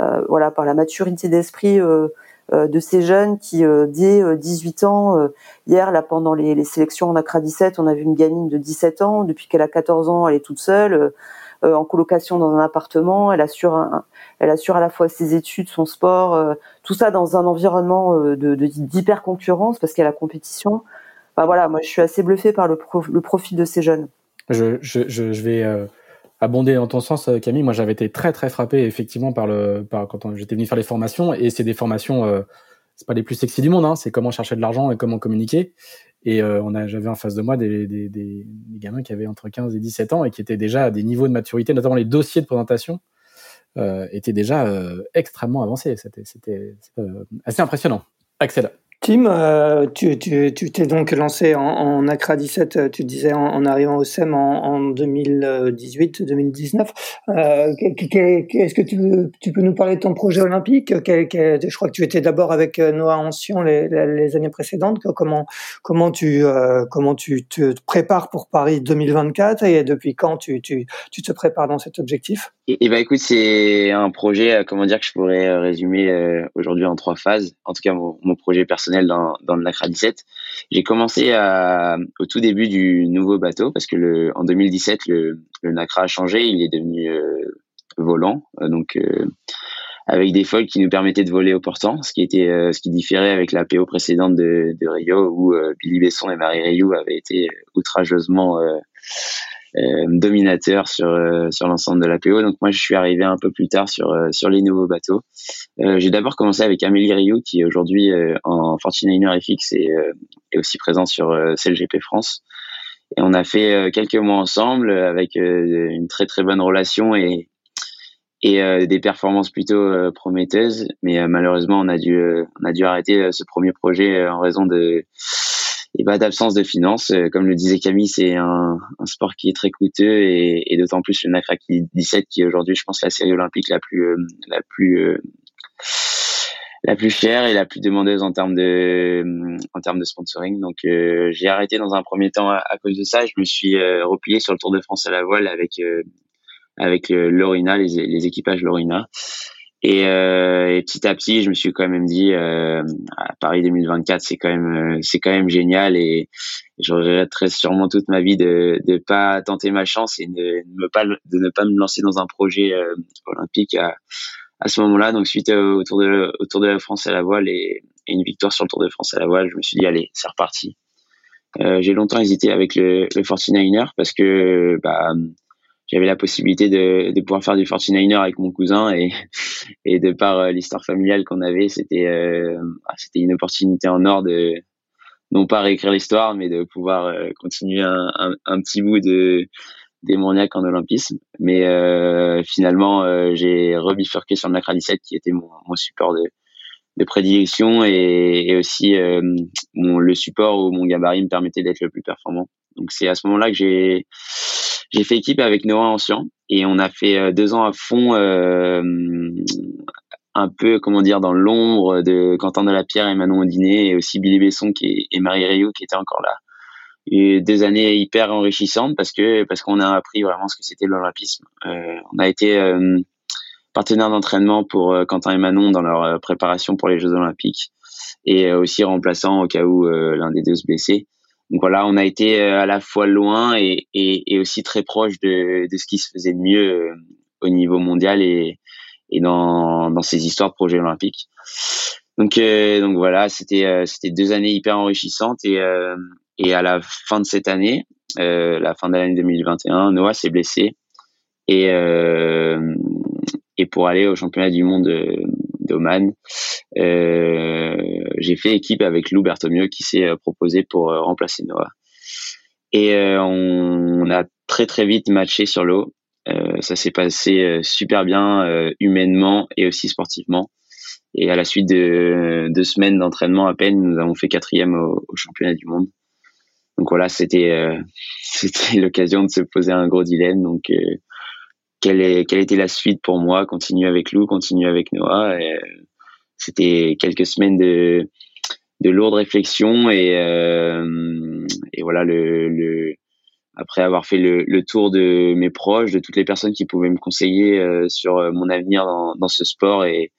Speaker 2: euh voilà par la maturité d'esprit euh, euh, de ces jeunes qui dès 18 ans hier là pendant les, sélections en Accra 17, on a vu une gamine de 17 ans depuis qu'elle a 14 ans, elle est toute seule en colocation dans un appartement, elle assure elle assure à la fois ses études, son sport, tout ça dans un environnement de d'hyper concurrence parce qu'il y a la compétition voilà, moi je suis assez bluffé par le, le profil de ces jeunes.
Speaker 1: Je, vais euh, abonder dans ton sens, euh, Camille. Moi j'avais été très très frappé effectivement par le quand j'étais venu faire les formations et c'est des formations euh, c'est pas les plus sexy du monde, hein, c'est comment chercher de l'argent et comment communiquer. Et euh, j'avais en face de moi des, gamins qui avaient entre 15 et 17 ans et qui étaient déjà à des niveaux de maturité, notamment les dossiers de présentation, étaient déjà extrêmement avancés. C'était, c'était assez impressionnant. Axel.
Speaker 4: Tim, euh, tu, tu, tu t'es donc lancé en, en ACRA 17, euh, tu disais, en, en arrivant au SEM en, en 2018-2019. Euh, est-ce que tu, tu, peux nous parler de ton projet olympique? Je crois que tu étais d'abord avec euh, Noah Ancien les, les, années précédentes. Comment, comment, tu, euh, comment tu te prépares pour Paris 2024 et depuis quand tu, tu, tu te prépares dans cet objectif?
Speaker 3: Et, et ben écoute, c'est un projet, comment dire, que je pourrais résumer aujourd'hui en trois phases. En tout cas, mon, mon projet personnel dans, dans le NACRA 17. J'ai commencé à, au tout début du nouveau bateau parce que le, en 2017, le, le NACRA a changé, il est devenu euh, volant, euh, donc euh, avec des foils qui nous permettaient de voler au portant, ce qui était ce qui différait avec la PO précédente de, de Rio où Billy Besson et Marie Rayou avaient été outrageusement euh, dominateur sur euh, sur l'ensemble de la PO. Donc moi je suis arrivé un peu plus tard sur euh, sur les nouveaux bateaux. j'ai d'abord commencé avec Amélie Rioux qui est aujourd'hui en 49er FX et est aussi présent sur CLGP France. Et on a fait quelques mois ensemble avec une très très bonne relation et et des performances plutôt prometteuses. Mais malheureusement, on a dû on a dû arrêter ce premier projet en raison de et bah, d'absence de finances. Euh, comme le disait Camille, c'est un, un, sport qui est très coûteux et, et d'autant plus le Nakraki 17 qui est aujourd'hui, je pense, la série olympique la plus euh, la plus euh, la plus chère et la plus demandeuse en termes de en termes de sponsoring. Donc j'ai arrêté dans un premier temps à, cause de ça. Je me suis replié sur le Tour de France à la voile avec avec Lorina, les, les équipages Lorina. Et, euh, et, petit à petit, je me suis quand même dit, euh, Paris 2024, c'est quand même, euh, c'est quand même génial et je regretterai sûrement toute ma vie de ne pas tenter ma chance et de, ne pas me lancer dans un projet olympique à, ce moment-là. Donc suite au Tour de la France à la voile et, une victoire sur le Tour de France à la voile, je me suis dit allez, c'est reparti. J'ai longtemps hésité avec le, le 49er parce que bah j'avais la possibilité de, de pouvoir faire du 49er avec mon cousin et, et de par euh, l'histoire familiale qu'on avait, c'était euh, ah, c'était une opportunité en or de non pas réécrire l'histoire, mais de pouvoir euh, continuer un, un, petit bout de démoniaque en olympisme. Mais euh, finalement, euh, j'ai rebifurqué sur le Nacra 17 qui était mon, mon support de, de prédilection et, et aussi mon, le support où mon gabarit me permettait d'être le plus performant. Donc c'est à ce moment-là que j'ai j'ai fait équipe avec Noah Ancien et on a fait euh, deux ans à fond, euh, un peu comment dire dans l'ombre de Quentin Delapierre et Manon Audinet et aussi Billy Besson qui et Marie Rio qui étaient encore là. Et des années hyper enrichissantes parce que parce qu'on a appris vraiment ce que c'était l'olympisme. Euh, on a été euh, partenaire d'entraînement pour Quentin et Manon dans leur préparation pour les Jeux Olympiques et aussi remplaçant au cas où l'un des deux se blessait. Donc voilà, on a été euh, à la fois loin et, et, et aussi très proche de, de, ce qui se faisait de mieux euh, au niveau mondial et, et dans, dans ces histoires de projets olympiques. Donc, euh, donc voilà, c'était c'était deux années hyper enrichissantes et, et à la fin de cette année, la fin de l'année 2021, Noah s'est blessé et et pour aller au championnat du monde d'Oman, euh, j'ai fait équipe avec Lou Bertomieux qui s'est euh, proposé pour euh, remplacer Noah. Et on, a très très vite matché sur l'eau. ça s'est passé super bien humainement et aussi sportivement. Et à la suite de deux semaines d'entraînement à peine, nous avons fait quatrième au, championnat du monde. Donc voilà, c'était c'était l'occasion de se poser un gros dilemme. Donc quelle, était la suite pour moi Continuer avec Lou, continuer avec Noah. Et, c'était quelques semaines de, de lourdes réflexions et, euh, voilà après avoir fait le, tour de mes proches, de toutes les personnes qui pouvaient me conseiller euh, sur euh, mon avenir dans, ce sport et,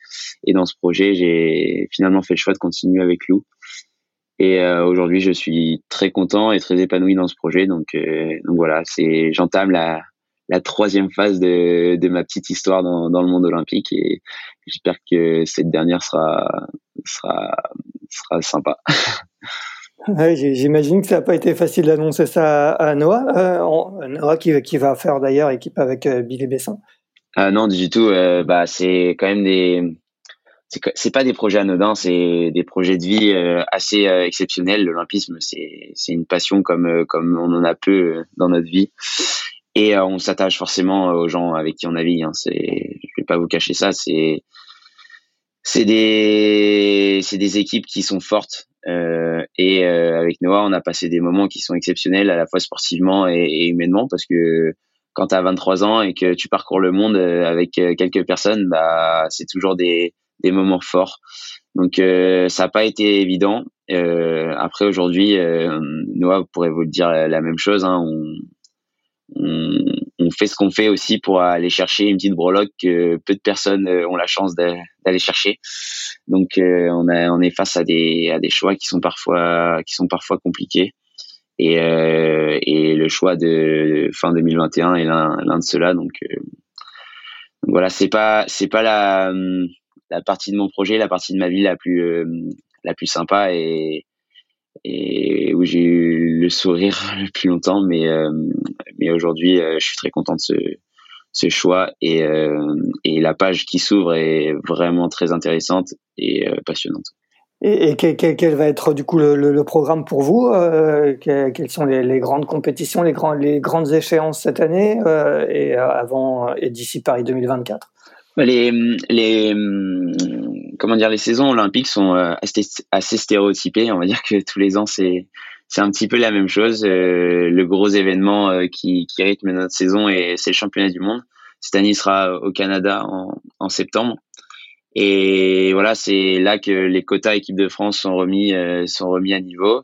Speaker 3: dans ce projet, j'ai finalement fait le choix de continuer avec Lou. Et euh, aujourd'hui, je suis très content et très épanoui dans ce projet. Donc, euh, voilà, j'entame la, la troisième phase de, de ma petite histoire dans, dans le monde olympique et j'espère que cette dernière sera sera sera sympa.
Speaker 4: J'imagine que ça n'a pas été facile d'annoncer ça à Noah. Euh, Noah qui, qui, va faire d'ailleurs équipe avec euh, Billy Bessin.
Speaker 3: Ah non, du tout. Euh, bah, c'est quand même des. C'est pas des projets anodins, c'est des projets de vie euh, assez exceptionnels. L'olympisme, c'est une passion comme comme on en a peu dans notre vie. Et euh, on s'attache forcément aux gens avec qui on navigue. Hein. C'est, je vais pas vous cacher ça. C'est, c'est des, c'est des équipes qui sont fortes. Euh, et euh, avec Noah, on a passé des moments qui sont exceptionnels à la fois sportivement et, humainement parce que quand tu as 23 ans et que tu parcours le monde avec quelques personnes, bah c'est toujours des, des moments forts. Donc ça n'a pas été évident. après aujourd'hui, Noah pourrait vous le dire la, même chose. Hein, on, fait ce qu'on fait aussi pour aller chercher une petite breloque que peu de personnes euh, ont la chance d'aller chercher. Donc euh, on, est face à des, choix qui sont parfois compliqués. Et, euh, et le choix de fin 2021 est l'un de ceux-là. Donc, voilà, c'est pas pas la la partie de mon projet, la partie de ma vie la plus la plus sympa et et où j'ai eu le sourire le plus longtemps. Mais, euh, mais aujourd'hui, euh, je suis très content de ce, choix et, euh, et la page qui s'ouvre est vraiment très intéressante et passionnante.
Speaker 4: Et, quel, va être du coup le, programme pour vous Quelles sont les, grandes compétitions, les, grands, les grandes échéances cette année et avant et d'ici Paris 2024
Speaker 3: bah, les, les, comment dire, les saisons olympiques sont assez, assez stéréotypées. On va dire que tous les ans, c'est c'est un petit peu la même chose. Euh, le gros événement euh, qui, qui rythme notre saison, et c'est le championnat du monde. Cette année, il sera au Canada en, en septembre. Et voilà, c'est là que les quotas équipe de France sont remis, euh, sont remis à niveau.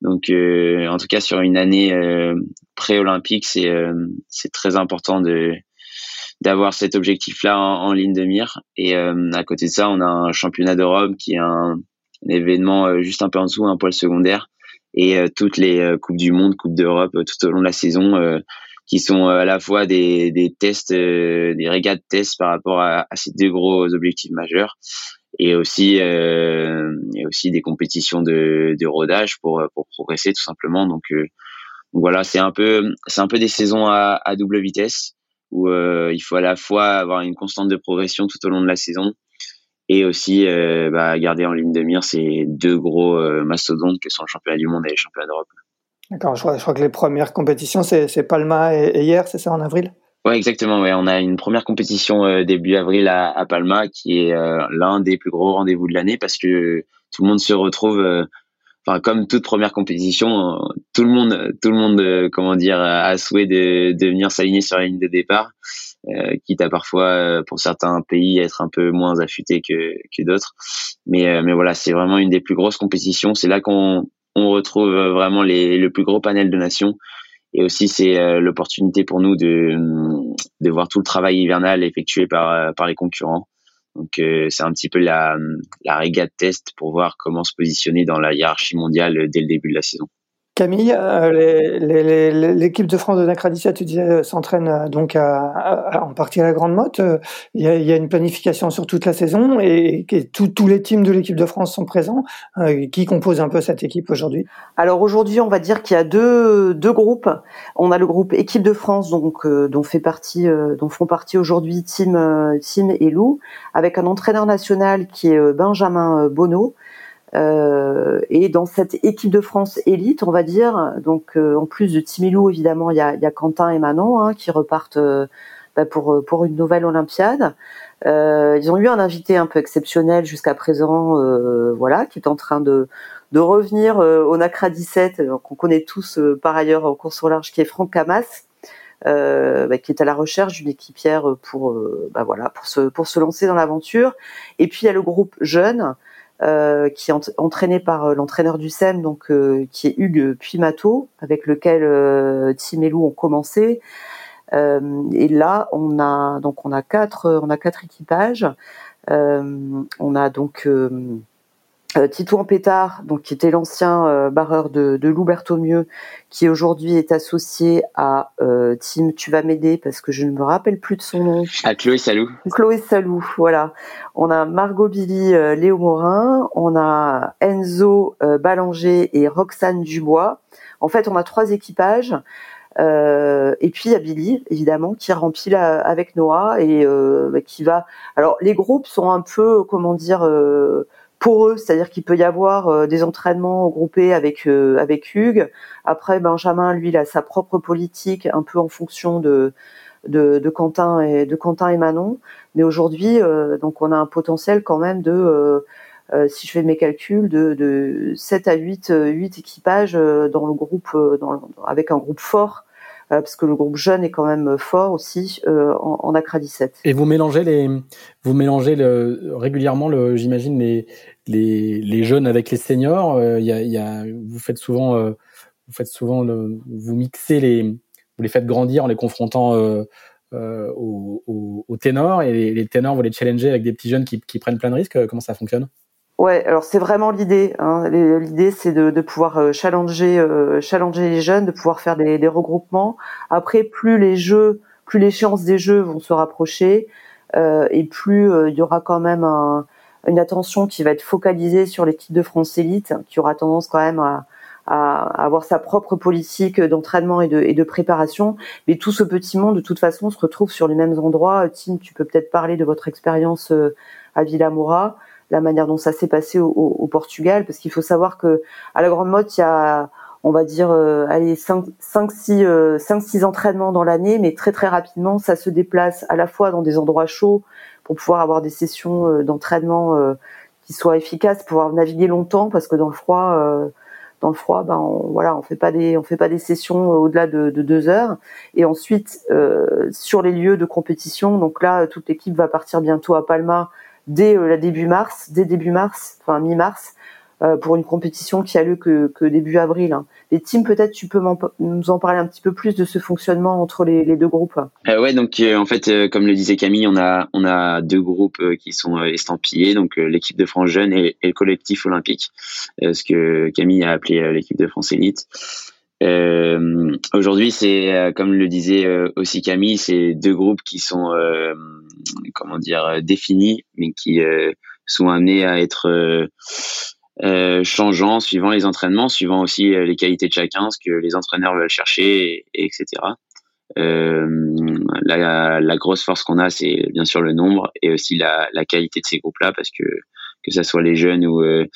Speaker 3: Donc, en tout cas, sur une année pré-olympique, c'est c'est très important de d'avoir cet objectif-là en, ligne de mire. Et à côté de ça, on a un championnat d'Europe qui est un, un événement juste un peu en dessous, un poil secondaire, et euh, toutes les euh, coupes du monde, coupes d'Europe euh, tout au long de la saison qui sont à la fois des, des tests, des régates tests par rapport à, à, ces deux gros objectifs majeurs, et aussi euh, et aussi des compétitions de, de rodage pour pour progresser tout simplement. Donc, donc voilà, c'est un peu c'est un peu des saisons à, à double vitesse où euh, il faut à la fois avoir une constante de progression tout au long de la saison et aussi euh, bah, garder en ligne de mire ces deux gros euh, mastodontes que sont le championnat du monde et les championnats d'Europe.
Speaker 4: D'accord, je crois, que les premières compétitions, c'est Palma et, hier, c'est ça, en avril?
Speaker 3: Ouais, exactement. Ouais. On a une première compétition euh, début avril à, à, Palma qui est l'un des plus gros rendez-vous de l'année parce que tout le monde se retrouve enfin comme toute première compétition, tout le monde, tout le monde, comment dire, a souhait de, de venir s'aligner sur la ligne de départ. Euh, quitte à parfois euh, pour certains pays être un peu moins affûté que, que d'autres. Mais, euh, mais voilà, c'est vraiment une des plus grosses compétitions. C'est là qu'on on retrouve vraiment les, le plus gros panel de nations. Et aussi, c'est l'opportunité pour nous de, de voir tout le travail hivernal effectué par, par les concurrents. Donc, c'est un petit peu la, la régate test pour voir comment se positionner dans la hiérarchie mondiale dès le début de la saison.
Speaker 4: Camille, euh, l'équipe de France de Nacra tu disais, euh, s'entraîne euh, donc en partie à la Grande Motte. Il y, a, une planification sur toute la saison et, tous les teams de l'équipe de France sont présents. qui compose un peu cette équipe aujourd'hui?
Speaker 2: Alors aujourd'hui, on va dire qu'il y a deux, groupes. On a le groupe équipe de France, dont font partie aujourd'hui Tim, Tim et Lou, avec un entraîneur national qui est Benjamin Bonneau. Euh, et dans cette équipe de France élite, on va dire, donc euh, en plus de Timilou, évidemment, il y a, y a, Quentin et Manon hein, qui repartent euh, bah, pour pour une nouvelle Olympiade. ils ont eu un invité un peu exceptionnel jusqu'à présent, voilà, qui est en train de de revenir au Nacra 17, qu'on connaît tous par ailleurs en course au large, qui est Franck Camas. Bah, qui est à la recherche d'une équipière pour bah, voilà pour se pour se lancer dans l'aventure et puis il y a le groupe jeune euh, qui est entraîné par euh, l'entraîneur du SEM, donc euh, qui est Hugues Puimato, avec lequel Tim et Lou ont commencé. et là, on a donc on a quatre on a quatre équipages. on a donc euh, Titouan Pétard, donc qui était l'ancien euh, barreur de, de Lou Berthomieux, qui aujourd'hui est associé à euh, Tim. Tu vas m'aider parce que je ne me rappelle plus de son nom.
Speaker 3: À Chloé Salou.
Speaker 2: Chloé Salou, voilà. On a Margot Billy, euh, Léo Morin, on a Enzo Ballanger et Roxane Dubois. En fait, on a trois équipages. et puis il y a Billy, évidemment, qui remplit la, avec Noah et bah, qui va. Alors les groupes sont un peu, comment dire, pour eux, c'est-à-dire qu'il peut y avoir euh, des entraînements groupés avec euh, avec Hugues. Après, Benjamin, lui, il a sa propre politique, un peu en fonction de de, de Quentin et de Quentin et Manon. Mais aujourd'hui, euh, donc on a un potentiel quand même de si je fais mes calculs, de, de 7 à 8, 8 équipages dans le groupe, dans, avec un groupe fort euh, parce que le groupe jeune est quand même fort aussi euh, en, en Accra 17.
Speaker 1: Et vous mélangez les, vous mélangez le, régulièrement, le, j'imagine les, les, les jeunes avec les seniors. Euh, il y, a, y a, vous faites souvent, vous faites souvent, le, vous mixez les, vous les faites grandir en les confrontant euh, euh, aux, aux, aux, ténors et les, les, ténors vous les challenger avec des petits jeunes qui, qui prennent plein de risques. Comment ça fonctionne?
Speaker 2: Ouais, alors c'est vraiment l'idée. Hein. L'idée, c'est de, de, pouvoir euh, challenger, euh, challenger les jeunes, de pouvoir faire des, des, regroupements. Après, plus les jeux, plus l'échéance des jeux vont se rapprocher, euh, et plus euh, il y aura quand même un, une attention qui va être focalisée sur l'équipe de France élite, qui aura tendance quand même à, à avoir sa propre politique d'entraînement et de, et de préparation. Mais tout ce petit monde, de toute façon, se retrouve sur les mêmes endroits. Tim, tu peux peut-être parler de votre expérience à Villamoura. La manière dont ça s'est passé au, au, Portugal, parce qu'il faut savoir que à la Grande Motte, il y a, on va dire, euh, allez, 5, 5, 6, 5, 6 entraînements dans l'année, mais très très rapidement, ça se déplace à la fois dans des endroits chauds pour pouvoir avoir des sessions euh, d'entraînement euh, qui soient efficaces, pouvoir naviguer longtemps, parce que dans le froid, euh, dans le froid, ben on, voilà, on fait pas des, on fait pas des sessions au-delà de, de, deux heures. Et ensuite, euh, sur les lieux de compétition, donc là, toute l'équipe va partir bientôt à Palma dès euh, début mars, dès début mars, enfin mi-mars, euh, pour une compétition qui a lieu que, début avril. Hein. Les teams, peut-être, tu peux nous en parler un petit peu plus de ce fonctionnement entre les, deux groupes.
Speaker 3: Euh, ouais, donc euh, en fait, comme le disait Camille, on a on a deux groupes qui sont estampillés, donc l'équipe de France jeune et, et, le collectif olympique, ce que Camille a appelé l'équipe de France élite. Aujourd'hui, c'est comme le disait aussi Camille, c'est deux groupes qui sont comment dire définis, mais qui sont amenés à être euh, changeant suivant les entraînements, suivant aussi euh, les qualités de chacun, ce que les entraîneurs veulent chercher, et, etc. Euh, la, grosse force qu'on a, c'est bien sûr le nombre et aussi la, qualité de ces groupes-là, parce que que ça soit les jeunes ou euh,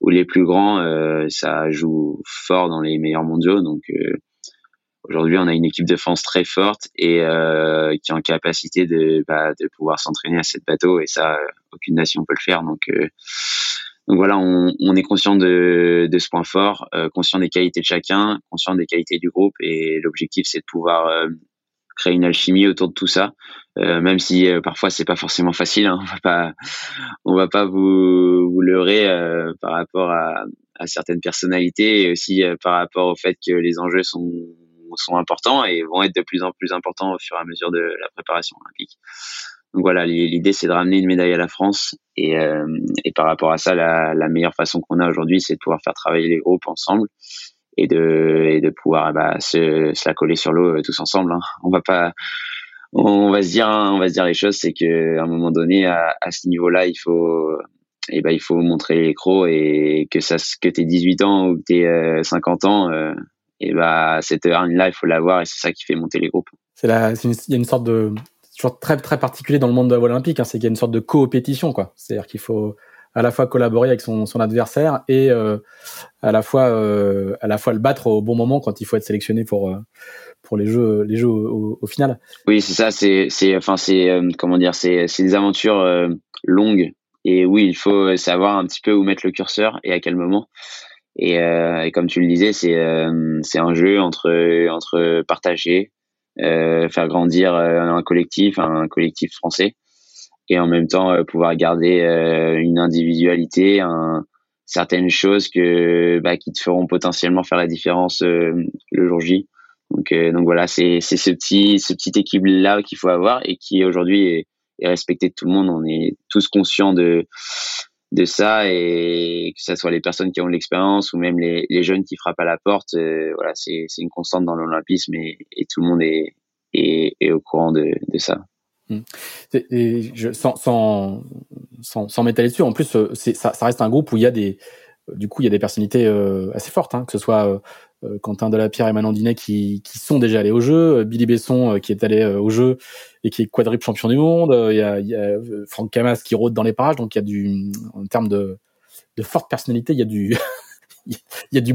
Speaker 3: ou les plus grands, ça joue fort dans les meilleurs mondiaux. Donc aujourd'hui, on a une équipe de France très forte et qui est en capacité de bah, pouvoir s'entraîner à cette bateau et ça, aucune nation peut le faire. Donc donc voilà, on, est conscient de, ce point fort, euh, conscient des qualités de chacun, conscient des qualités du groupe, et l'objectif c'est de pouvoir euh, créer une alchimie autour de tout ça, euh, même si euh, parfois c'est pas forcément facile. Hein, on va pas, on va pas vous, leurrer par rapport à, certaines personnalités, et aussi par rapport au fait que les enjeux sont sont importants et vont être de plus en plus importants au fur et à mesure de la préparation olympique. Donc voilà, l'idée c'est de ramener une médaille à la France et, euh, par rapport à ça, la, meilleure façon qu'on a aujourd'hui, c'est de pouvoir faire travailler les groupes ensemble et de, pouvoir bah, se, se la coller sur l'eau euh, tous ensemble. Hein. On va pas, on va se dire, hein, on va se dire les choses, c'est que à un moment donné, à, ce niveau-là, il faut, et eh ben il faut montrer les crocs et que ça, que t'es 18 ans ou que t'es euh, 50 ans, et bah cette heure-là, il faut l'avoir et c'est ça qui fait monter les groupes.
Speaker 1: C'est là, il y a une sorte de toujours très très particulier dans le monde de la voile olympique, hein, c'est qu'il y a une sorte de coopétition, quoi. C'est-à-dire qu'il faut à la fois collaborer avec son, son adversaire et euh, à la fois euh, à la fois le battre au bon moment quand il faut être sélectionné pour euh, pour les jeux les jeux au, au final.
Speaker 3: Oui, c'est ça. C'est c'est enfin c'est euh, comment dire c'est c'est des aventures longues et oui, il faut savoir un petit peu où mettre le curseur et à quel moment. Et, et comme tu le disais, c'est c'est un jeu entre entre partager, euh, faire grandir euh, un collectif, un collectif français, et en même temps euh, pouvoir garder une individualité, un, certaines choses que bah, qui te feront potentiellement faire la différence le jour J. Donc, donc voilà, c'est c'est ce petit ce petit équilibre là qu'il faut avoir et qui aujourd'hui est, est respecté de tout le monde. On est tous conscients de de ça et que ce soit les personnes qui ont l'expérience ou même les, les, jeunes qui frappent à la porte, euh, voilà, c'est une constante dans l'olympisme et, et, tout le monde est, est, au courant de, de ça.
Speaker 1: Je, sans, sans, sans, sans m'étaler dessus, en plus, euh, ça, ça reste un groupe où il y a des, du coup, il y a des personnalités euh, assez fortes, hein, que ce soit Quentin Delapierre et Manon Dinet qui, qui sont déjà allés au jeu, Billy Besson qui est allé au jeu et qui est quadruple champion du monde, il y a, Franck Camas qui rôde dans les parages, donc il y a du, en termes de, de forte personnalité, il y a du, il y a du.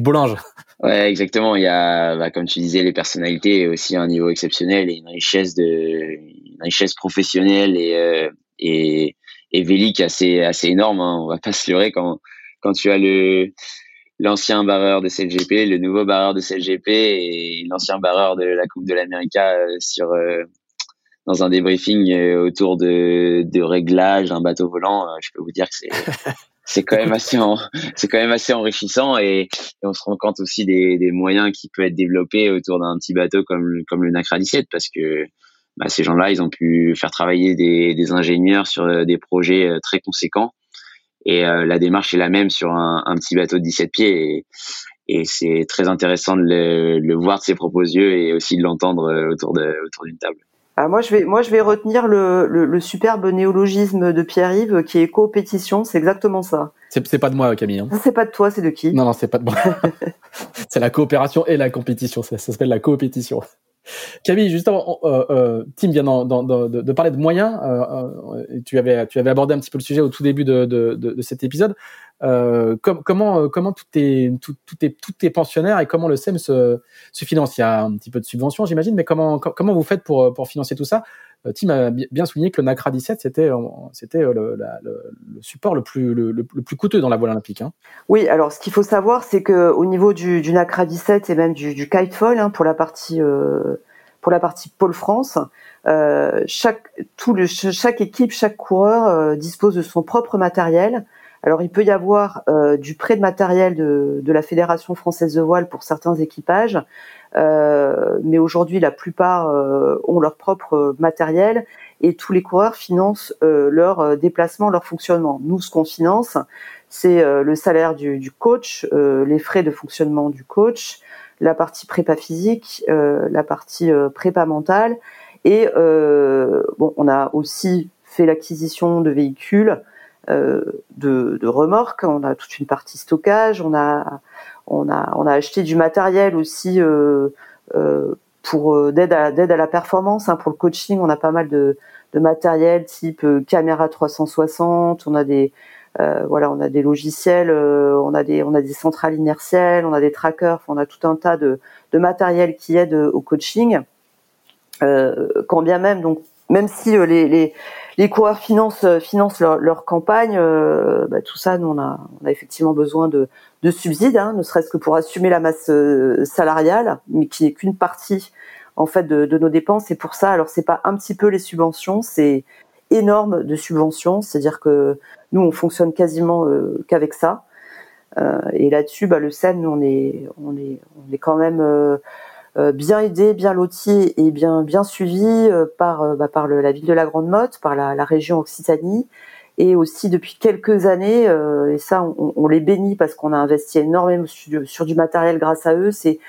Speaker 3: Ouais, exactement. Il y a, bah, comme tu disais, les personnalités aussi un niveau exceptionnel et une richesse de, richesse professionnelle et euh, vélique assez assez énorme. Hein. On va pas se leurrer quand quand tu as le l'ancien barreur de CLGP, le nouveau barreur de CLGP et l'ancien barreur de la Coupe de l'Amérique euh, sur euh, dans un débriefing euh, autour de, de réglage d'un bateau volant, je peux vous dire que c'est c'est quand même assez c'est quand même assez enrichissant et, et, on se rend compte aussi des, des moyens qui peuvent être développés autour d'un petit bateau comme comme le Nacra 17 parce que bah, ces gens-là ils ont pu faire travailler des, des ingénieurs sur des projets très conséquents et euh, la démarche est la même sur un, un petit bateau de 17 pieds. Et, et c'est très intéressant de le, le, voir de ses propres yeux et aussi de l'entendre euh, autour de autour d'une table.
Speaker 2: Ah, moi, je vais, moi, je vais retenir le, le, le superbe néologisme de Pierre-Yves qui est coopétition. C'est exactement ça.
Speaker 1: C'est pas de moi, Camille. Hein.
Speaker 2: C'est pas de toi, c'est de qui?
Speaker 1: Non, non, c'est pas de moi. c'est la coopération et la compétition. Ça, ça s'appelle la coopétition. Camille, justement, euh, euh, Tim vient de, parler de moyens. et tu avais, tu avais abordé un petit peu le sujet au tout début de, cet épisode. comment, comment tous tes, tout, tes, pensionnaires et comment le SEM se, se finance? Il y a un petit peu de subvention, j'imagine, mais comment, comment vous faites pour, pour financer tout ça? euh, Tim a bien souligné que le NACRA 17, c'était euh, c'était euh, le, support le plus, le, plus coûteux dans la voile olympique. Hein.
Speaker 2: Oui, alors ce qu'il faut savoir, c'est que au niveau du, du NACRA 17 et même du, du hein, pour la partie pour la partie Pôle France, chaque tout le, chaque équipe, chaque coureur dispose de son propre matériel. Alors il peut y avoir du prêt de matériel de, la Fédération française de voile pour certains équipages, euh, mais aujourd'hui, la plupart euh, ont leur propre matériel et tous les coureurs financent euh, leur déplacement, leur fonctionnement. Nous, ce qu'on finance, c'est le salaire du, du coach, les frais de fonctionnement du coach, la partie prépa physique, la partie prépa mentale, et bon, on a aussi fait l'acquisition de véhicules, de, de remorques, on a toute une partie stockage, on a on a, on a acheté du matériel aussi euh, euh, pour euh, d'aide à, à la performance. Hein, pour le coaching, on a pas mal de, de matériel type caméra 360. On a des voilà, on a des logiciels, on a des on a des centrales inertielles, on a des trackers. On a tout un tas de, de matériel qui aide au coaching. quand bien même donc même si les, les, les coureurs financent, financent leur, campagne, bah, tout ça, nous on a, on a effectivement besoin de, de subsides, hein, ne serait-ce que pour assumer la masse euh, salariale, mais qui n'est qu'une partie en fait de, nos dépenses. Et pour ça, alors c'est pas un petit peu les subventions, c'est énorme de subventions. C'est-à-dire que nous, on fonctionne quasiment euh, qu'avec ça. Euh, et là-dessus, bah, le SEM, on est, on est, on est quand même bien aidé, bien loti et bien, bien suivi par, bah, par la ville de la Grande Motte, par la, la région Occitanie et aussi depuis quelques années, euh, et ça on, les bénit parce qu'on a investi énormément sur, du matériel grâce à eux, c'est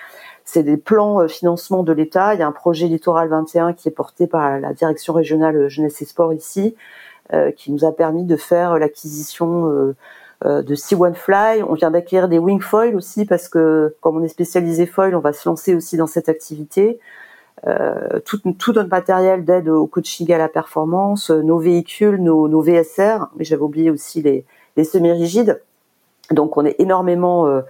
Speaker 2: c'est des plans euh, financement de l'État. Il y a un projet littoral 21 qui est porté par la direction régionale jeunesse et sport ici, euh, qui nous a permis de faire l'acquisition de Sea One Fly. On vient d'acquérir des wing foil aussi parce que comme on est spécialisé foil, on va se lancer aussi dans cette activité. Euh, tout, notre matériel d'aide au coaching à la performance, euh, nos véhicules, nos, VSR, mais j'avais oublié aussi les, semi-rigides. Donc on est énormément euh,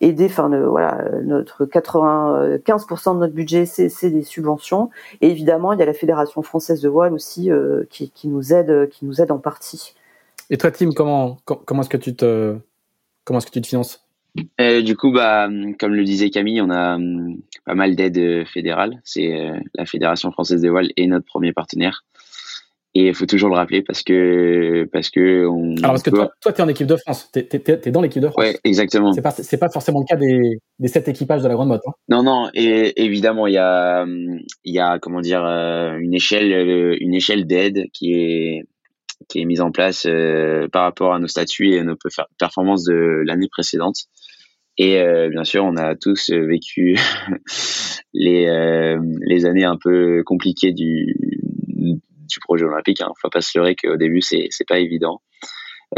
Speaker 2: aidé. Enfin, voilà, notre 95% de notre budget, c'est des subventions. Et évidemment, il y a la Fédération française de voile aussi qui, nous aide, qui nous aide en partie.
Speaker 1: Et toi, Tim, comment comment est-ce que tu te comment est-ce que tu te finances?
Speaker 3: Euh, du coup, bah, comme le disait Camille, on a hum, pas mal d'aides fédérales. C'est euh, la Fédération française des voiles et notre premier partenaire. Et il faut toujours le rappeler parce que parce que on.
Speaker 1: Alors parce que toi, toi, es en équipe de France. T'es es, dans l'équipe de France.
Speaker 3: Ouais, exactement.
Speaker 1: C'est pas c'est pas forcément le cas des des sept équipages de la grande moto. Hein.
Speaker 3: Non, non. Et évidemment, il y a hum, y a comment dire euh, une échelle une échelle d'aide qui est qui est mise en place euh, par rapport à nos statuts et à nos performances de l'année précédente. Et euh, bien sûr, on a tous vécu les, euh, les années un peu compliquées du, du projet olympique. Hein. Faut pas se leurrer qu'au début, c'est c'est pas évident.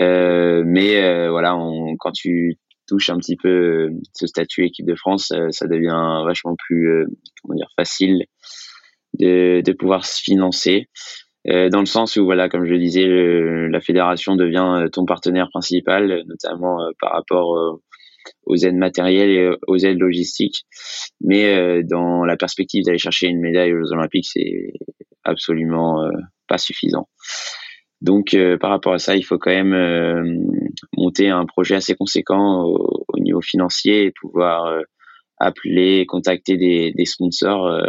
Speaker 3: Euh, mais voilà, quand tu touches un petit peu ce statut équipe de France, ça devient vachement plus comment dire facile de, de pouvoir se financer. Euh, dans le sens où voilà comme je le disais la fédération devient euh, ton partenaire principal notamment euh, par rapport aux aides matérielles et aux aides logistiques. Mais dans la perspective d'aller chercher une médaille aux Olympiques c'est absolument pas suffisant. Donc par rapport à ça il faut quand même monter un projet assez conséquent au, au niveau financier et pouvoir appeler contacter des, des sponsors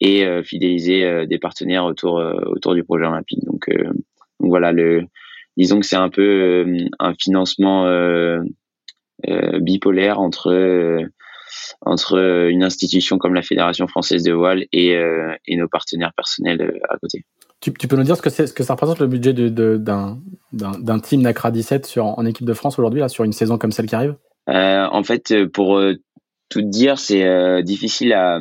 Speaker 3: et euh, fidéliser euh, des partenaires autour euh, autour du projet olympique. Donc, donc voilà, le, disons que c'est un peu un financement bipolaire entre entre une institution comme la Fédération française de voile et, et nos partenaires personnels à côté.
Speaker 1: Tu, tu, peux nous dire ce que, c'est, ce que ça représente le budget de, de, d'un, d'un, team NACRA 17 sur, en équipe de France aujourd'hui, là, sur une saison comme celle qui arrive?
Speaker 3: Euh, En fait, pour tout dire, c'est euh, difficile à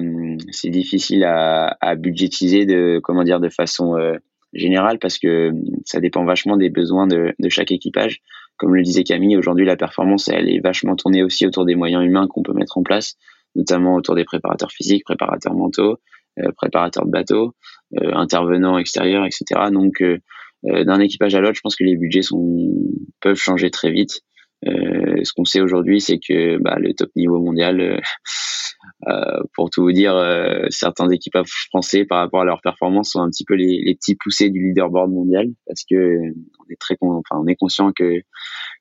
Speaker 3: c'est difficile à, budgétiser de comment dire de façon euh, générale parce que ça dépend vachement des besoins de, de chaque équipage. Comme le disait Camille, aujourd'hui la performance elle est vachement tournée aussi autour des moyens humains qu'on peut mettre en place. notamment autour des préparateurs physiques, préparateurs mentaux, préparateurs de bateaux, intervenants extérieurs, etc. Donc d'un équipage à l'autre, je pense que les budgets sont peuvent changer très vite. Ce qu'on sait aujourd'hui, c'est que bah, le top niveau mondial euh, pour tout vous dire, euh, certains équipages français par rapport à leur performance sont un petit peu les, les petits poussés du leaderboard mondial parce que on est très enfin on est conscient que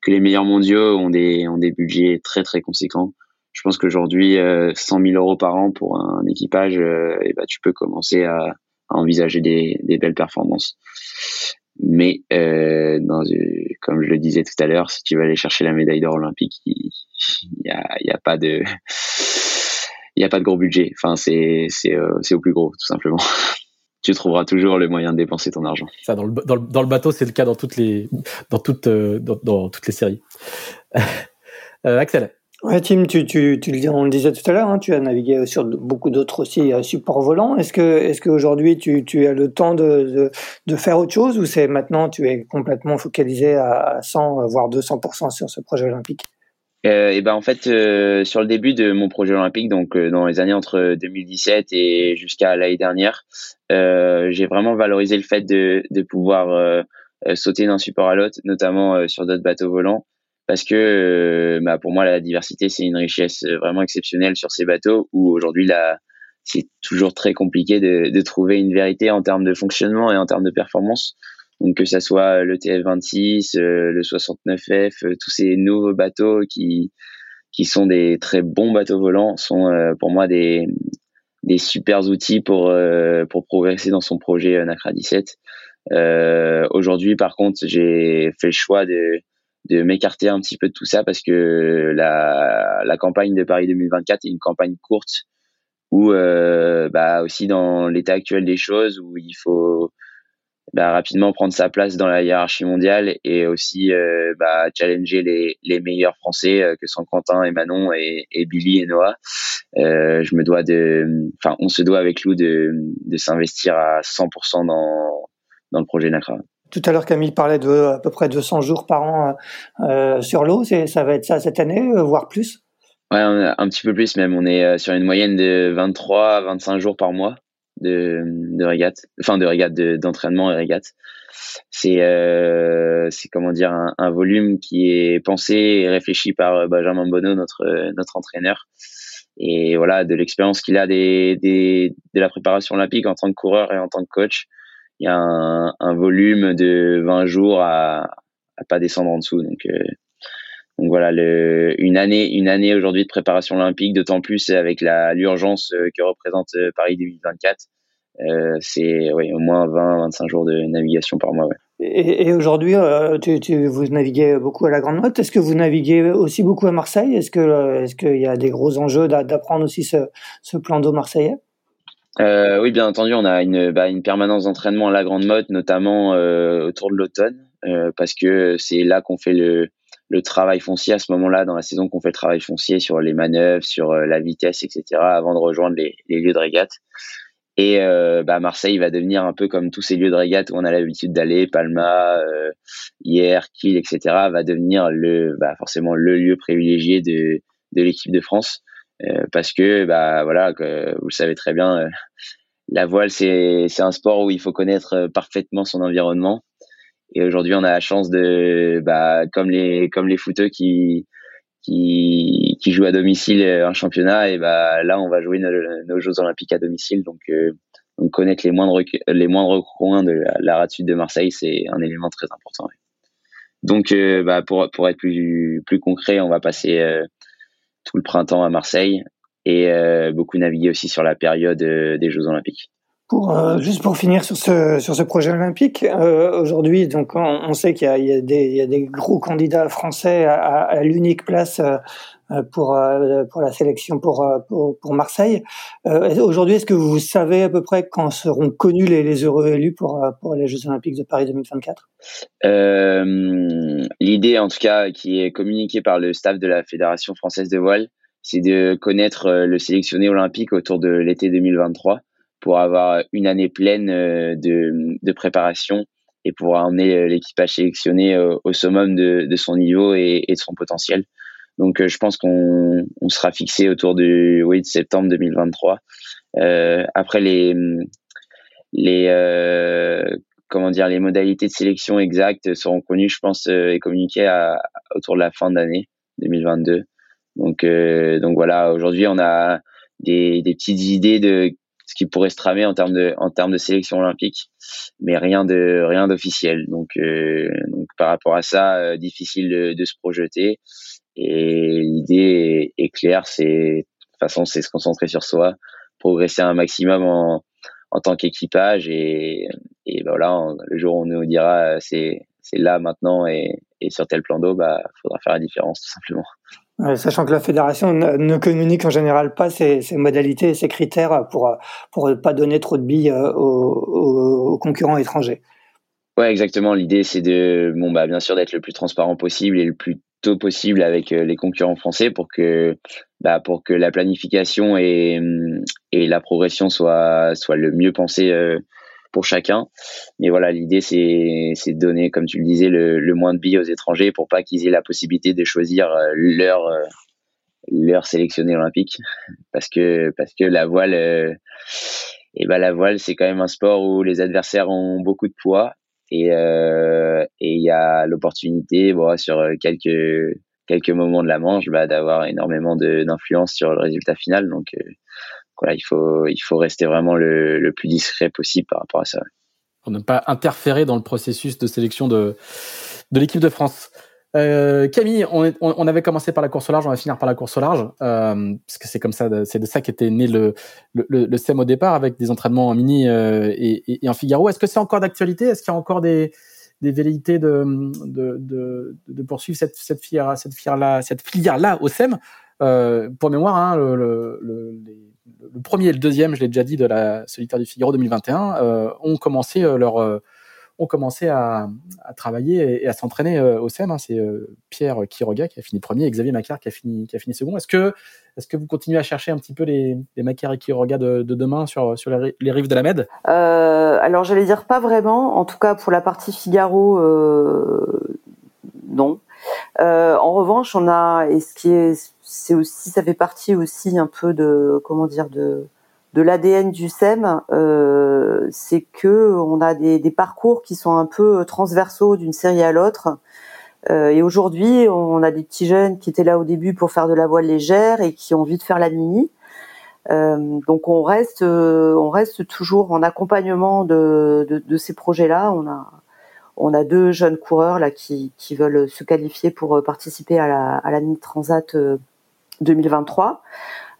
Speaker 3: que les meilleurs mondiaux ont des ont des budgets très très conséquents. Je pense qu'aujourd'hui 100 euh, 000 euros par an pour un équipage, et ben tu peux commencer à, à envisager des, des belles performances. Mais euh, dans, comme je le disais tout à l'heure, si tu veux aller chercher la médaille d'or olympique, il n'y a, y a pas de gros budget. Enfin, c'est euh, au plus gros, tout simplement. tu trouveras toujours le moyen de dépenser ton argent.
Speaker 1: Ça, dans le, dans le, bateau, c'est le cas dans toutes les, euh, séries. euh, Axel.
Speaker 4: Ouais, Tim, tu, tu, on le disait tout à l'heure, hein, tu as navigué sur beaucoup d'autres aussi euh, supports volants. Est-ce que, est-ce qu'aujourd'hui tu, tu as le temps de, de, faire autre chose ou c'est maintenant tu es complètement focalisé à 100 voire 200% sur ce projet olympique?
Speaker 3: Euh, et ben en fait euh, sur le début de mon projet olympique donc dans les années entre 2017 et jusqu'à l'année dernière j'ai vraiment valorisé le fait de, de pouvoir sauter d'un support à l'autre notamment sur d'autres bateaux volants parce que bah, pour moi la diversité c'est une richesse vraiment exceptionnelle sur ces bateaux où aujourd'hui c'est toujours très compliqué de, trouver une vérité en termes de fonctionnement et en termes de performance donc que ça soit le TF26, euh, le 69F, euh, tous ces nouveaux bateaux qui sont des très bons bateaux volants sont euh, pour moi des des super outils pour progresser dans son projet Nacra 17. Aujourd'hui, par contre, j'ai fait le choix de de m'écarter un petit peu de tout ça parce que la, la campagne de Paris 2024 est une campagne courte où bah aussi dans l'état actuel des choses où il faut bah, rapidement prendre sa place dans la hiérarchie mondiale et aussi euh, bah, challenger les, les meilleurs Français euh, que sont Quentin et Manon et, et Billy et Noah. Euh, je me dois de, enfin, on se doit avec Lou de, de s'investir à 100% dans, dans le projet NACRA.
Speaker 4: Tout à l'heure, Camille parlait de à peu près 200 jours par an euh, sur l'eau. Ça va être ça cette année, voire plus?
Speaker 3: Ouais, un petit peu plus même. On est sur une moyenne de 23 25 jours par mois de, de régate, enfin de régate d'entraînement et régate. C'est euh, c'est comment dire un, un, volume qui est pensé et réfléchi par Benjamin Bonneau, notre notre entraîneur. Et voilà, de l'expérience qu'il a des, des, de la préparation olympique en tant que coureur et en tant que coach, il y a un, volume de 20 jours à, à pas descendre en dessous. Donc, euh, donc voilà, le, une année, une année aujourd'hui de préparation olympique, d'autant plus avec l'urgence euh, que représente euh, Paris 2024. Euh, c'est ouais, au moins 20-25 jours de navigation par mois.
Speaker 4: Et, aujourd'hui, vous naviguez beaucoup à la Grande Motte. Est-ce que vous naviguez aussi beaucoup à Marseille? Est-ce que est-ce qu'il y a des gros enjeux d'apprendre aussi ce plan d'eau marseillais?
Speaker 3: Euh, Oui, bien entendu, on a une, bah, une permanence d'entraînement à la Grande Motte, notamment autour de l'automne, parce que c'est là qu'on fait le le travail foncier à ce moment-là, dans la saison qu'on fait le travail foncier sur les manœuvres, sur euh, la vitesse, etc., avant de rejoindre les, les lieux de régate. Et euh, bah, Marseille va devenir un peu comme tous ces lieux de régate où on a l'habitude d'aller, Palma, euh, hier, Kiel, etc., va devenir le, bah, forcément le lieu privilégié de, de l'équipe de France. Euh, parce que, bah, voilà, vous le savez très bien, euh, la voile, c'est, un sport où il faut connaître parfaitement son environnement. Et aujourd'hui, on a la chance de, bah, comme les comme les footeux qui qui jouent à domicile un championnat, et bah là, on va jouer nos, Jeux Olympiques à domicile. Donc, euh, connaître les moindres les moindres coins de la, la rade sud de Marseille, c'est un élément très important. Donc, euh, bah, pour pour être plus plus concret, on va passer euh, le printemps à Marseille et euh, beaucoup naviguer aussi sur la période des Jeux Olympiques.
Speaker 4: Pour, euh, juste pour finir sur ce, sur ce projet olympique, euh, aujourd'hui, on, sait qu'il y, y, a des gros candidats français à, l'unique place euh, pour, euh, pour la sélection pour, euh, pour, Marseille. aujourd'hui, est-ce que vous savez à peu près quand seront connus les, heureux élus pour, les Jeux olympiques de Paris 2024
Speaker 3: L'idée, en tout cas, qui est communiquée par le staff de la Fédération française de voile, c'est de connaître le sélectionné olympique autour de l'été 2023 pour avoir une année pleine euh, de, de préparation et pour emmener l'équipage sélectionné au, summum de, de, son niveau et, de son potentiel. Donc je pense qu'on on sera fixé autour du oui septembre 2023. après les les comment dire, les modalités de sélection exactes seront connues, je pense, euh, et communiquées autour de la fin d'année 2022. Donc, euh, donc voilà, aujourd'hui, on a des, petites idées de ce qui pourrait se tramer en termes de en termes de sélection olympique, mais rien de rien d'officiel. Donc, euh, donc par rapport à ça, difficile de, se projeter. Et l'idée est, est claire, c'est de toute façon, c'est se concentrer sur soi, progresser un maximum en en tant qu'équipage et, et ben voilà le jour où on nous dira c'est c'est là maintenant et, et sur tel plan d'eau bah faudra faire la différence tout simplement.
Speaker 4: Sachant que la fédération ne, communique en général pas ses, ses, modalités et ses critères pour pour pas donner trop de billes euh, aux, aux concurrents étrangers.
Speaker 3: Ouais exactement. L'idée c'est de bon bah bien sûr d'être le plus transparent possible et le plus tôt possible avec euh, les concurrents français pour que bah, pour que la planification et, et la progression soient soit le mieux pensé euh, pour chacun. Mais voilà, l'idée c'est de donner, comme tu le disais, le, le moins de billes aux étrangers pour pas qu'ils aient la possibilité de choisir euh, leur leur sélectionné olympique, parce que parce que la voile et ben la voile c'est quand même un sport où les adversaires ont beaucoup de poids et euh, et il y a l'opportunité bon, sur quelques quelques moments de la manche bah, d'avoir énormément d'influence sur le résultat final. Donc euh, voilà il faut il faut rester vraiment le, le, plus discret possible par rapport à ça.
Speaker 1: Pour ne pas interférer dans le processus de sélection de de l'équipe de France euh, Camille, on, on, avait commencé par la course au large, on va finir par la course au large, euh, parce que c'est comme ça, c'est de ça qu'était né le, le, le, SEM au départ, avec des entraînements en mini euh, et, et, en Figaro. Est-ce que c'est encore d'actualité? Est-ce qu'il y a encore des, des velléités de, de, de, de poursuivre cette, cette filière, cette filière là, cette filière là au SEM euh, Pour mémoire, hein, le, le, le, premier et le deuxième, je l'ai déjà dit, de la solitaire du Figaro 2021, euh, ont commencé leur ont commencé à, travailler et, à s'entraîner euh, au SEM. Hein. C'est euh, Pierre Quiroga qui a fini premier et Xavier Macar qui a fini, second. Est-ce que, est-ce que vous continuez à chercher un petit peu les, les Macar et Quiroga de, de demain sur, sur les, rives de la Med
Speaker 2: euh, Alors, j'allais dire pas vraiment. En tout cas, pour la partie Figaro, non. En revanche, on a, et ce qui est, c'est aussi, ça fait partie aussi un peu de, comment dire, de, de l'ADN du SEM, euh, c'est que on a des, des, parcours qui sont un peu transversaux d'une série à l'autre. Euh, et aujourd'hui, on a des petits jeunes qui étaient là au début pour faire de la voile légère et qui ont envie de faire la mini. Euh, donc on reste, on reste toujours en accompagnement de, de, de ces projets-là. On a, on a deux jeunes coureurs là qui, qui veulent se qualifier pour participer à la, à la mini transat 2023.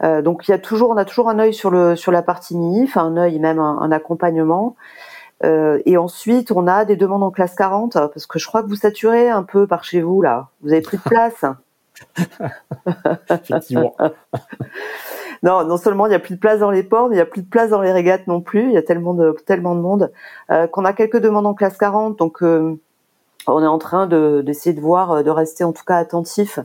Speaker 2: Euh, donc il y a toujours, on a toujours un œil sur le sur la partie mini, enfin un œil même un, accompagnement. Euh, et ensuite, on a des demandes en classe 40 parce que je crois que vous saturez un peu par chez vous là. Vous avez plus de place. Effectivement. non, non seulement il n'y a plus de place dans les ports, mais il n'y a plus de place dans les régates non plus. Il y a tellement de tellement de monde euh, qu'on a quelques demandes en classe 40. Donc on est en train d'essayer de, voir, de rester en tout cas attentif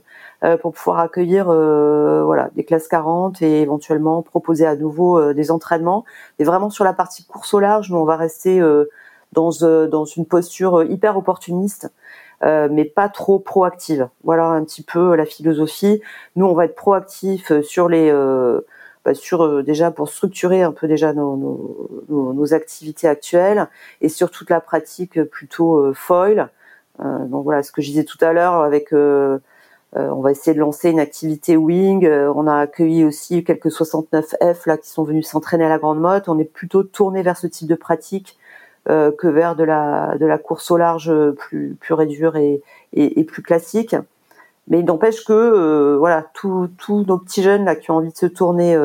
Speaker 2: pour pouvoir accueillir euh, voilà des classes 40 et éventuellement proposer à nouveau des entraînements. Et vraiment sur la partie course au large, nous on va rester dans dans une posture hyper opportuniste, mais pas trop proactive. Voilà un petit peu la philosophie. Nous on va être proactif sur les bah, sur déjà pour structurer un peu déjà nos, nos, nos, activités actuelles et sur toute la pratique plutôt foil euh, donc voilà, ce que je disais tout à l'heure avec euh, euh, on va essayer de lancer une activité wing. on a accueilli aussi quelques 69F là qui sont venus s'entraîner à la Grande Motte. On est plutôt tourné vers ce type de pratique que vers de la de la course au large plus plus dure et, et, plus classique. Mais il n'empêche que voilà tous nos petits jeunes là qui ont envie de se tourner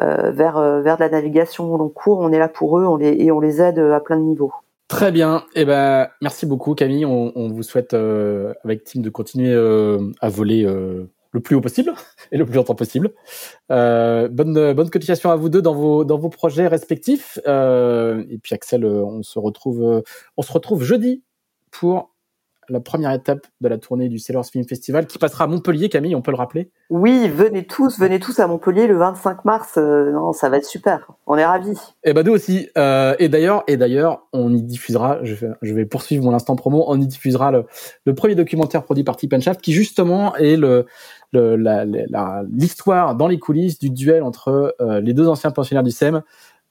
Speaker 2: vers vers de la navigation au long cours, on est là pour eux, on et on les aide à plein de niveaux.
Speaker 1: Très bien. Eh ben, merci beaucoup, Camille. On, on vous souhaite euh, avec Tim de continuer euh, à voler euh, le plus haut possible et le plus longtemps possible. bonne bonne cotisation à vous deux dans vos dans vos projets respectifs. et puis Axel, on se retrouve on se retrouve jeudi pour la première étape de la tournée du Sailors Film Festival qui passera à Montpellier, Camille, on peut le rappeler?
Speaker 2: Oui, venez tous, venez tous à Montpellier le 25 mars. Euh, non, ça va être super. On est ravis.
Speaker 1: Et eh bah ben, nous aussi. Euh, et d'ailleurs, et d'ailleurs, on y diffusera. Je vais, je vais poursuivre mon instant promo. On y diffusera le, le premier documentaire produit par Shaft qui justement est le l'histoire dans les coulisses du duel entre euh, les deux anciens pensionnaires du SEM,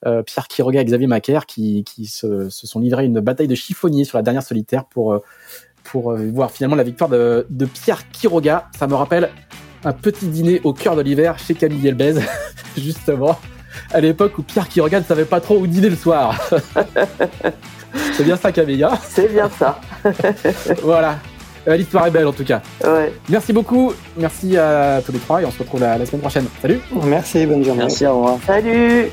Speaker 1: euh, Pierre Quiroga et Xavier Macaire, qui, qui se, se, sont livrés une bataille de chiffonniers sur la dernière solitaire pour, euh, pour voir finalement la victoire de, de Pierre Quiroga. Ça me rappelle un petit dîner au cœur de l'hiver chez Camille Elbez, justement, à l'époque où Pierre Quiroga ne savait pas trop où dîner le soir. C'est bien ça, Camille. Hein?
Speaker 2: C'est bien ça.
Speaker 1: voilà. Euh, l'histoire est belle en tout cas.
Speaker 2: Ouais.
Speaker 1: Merci beaucoup. Merci à tous les trois et on se retrouve la, la semaine prochaine. Salut.
Speaker 4: Merci, bonne journée.
Speaker 3: Merci, au revoir.
Speaker 2: Salut.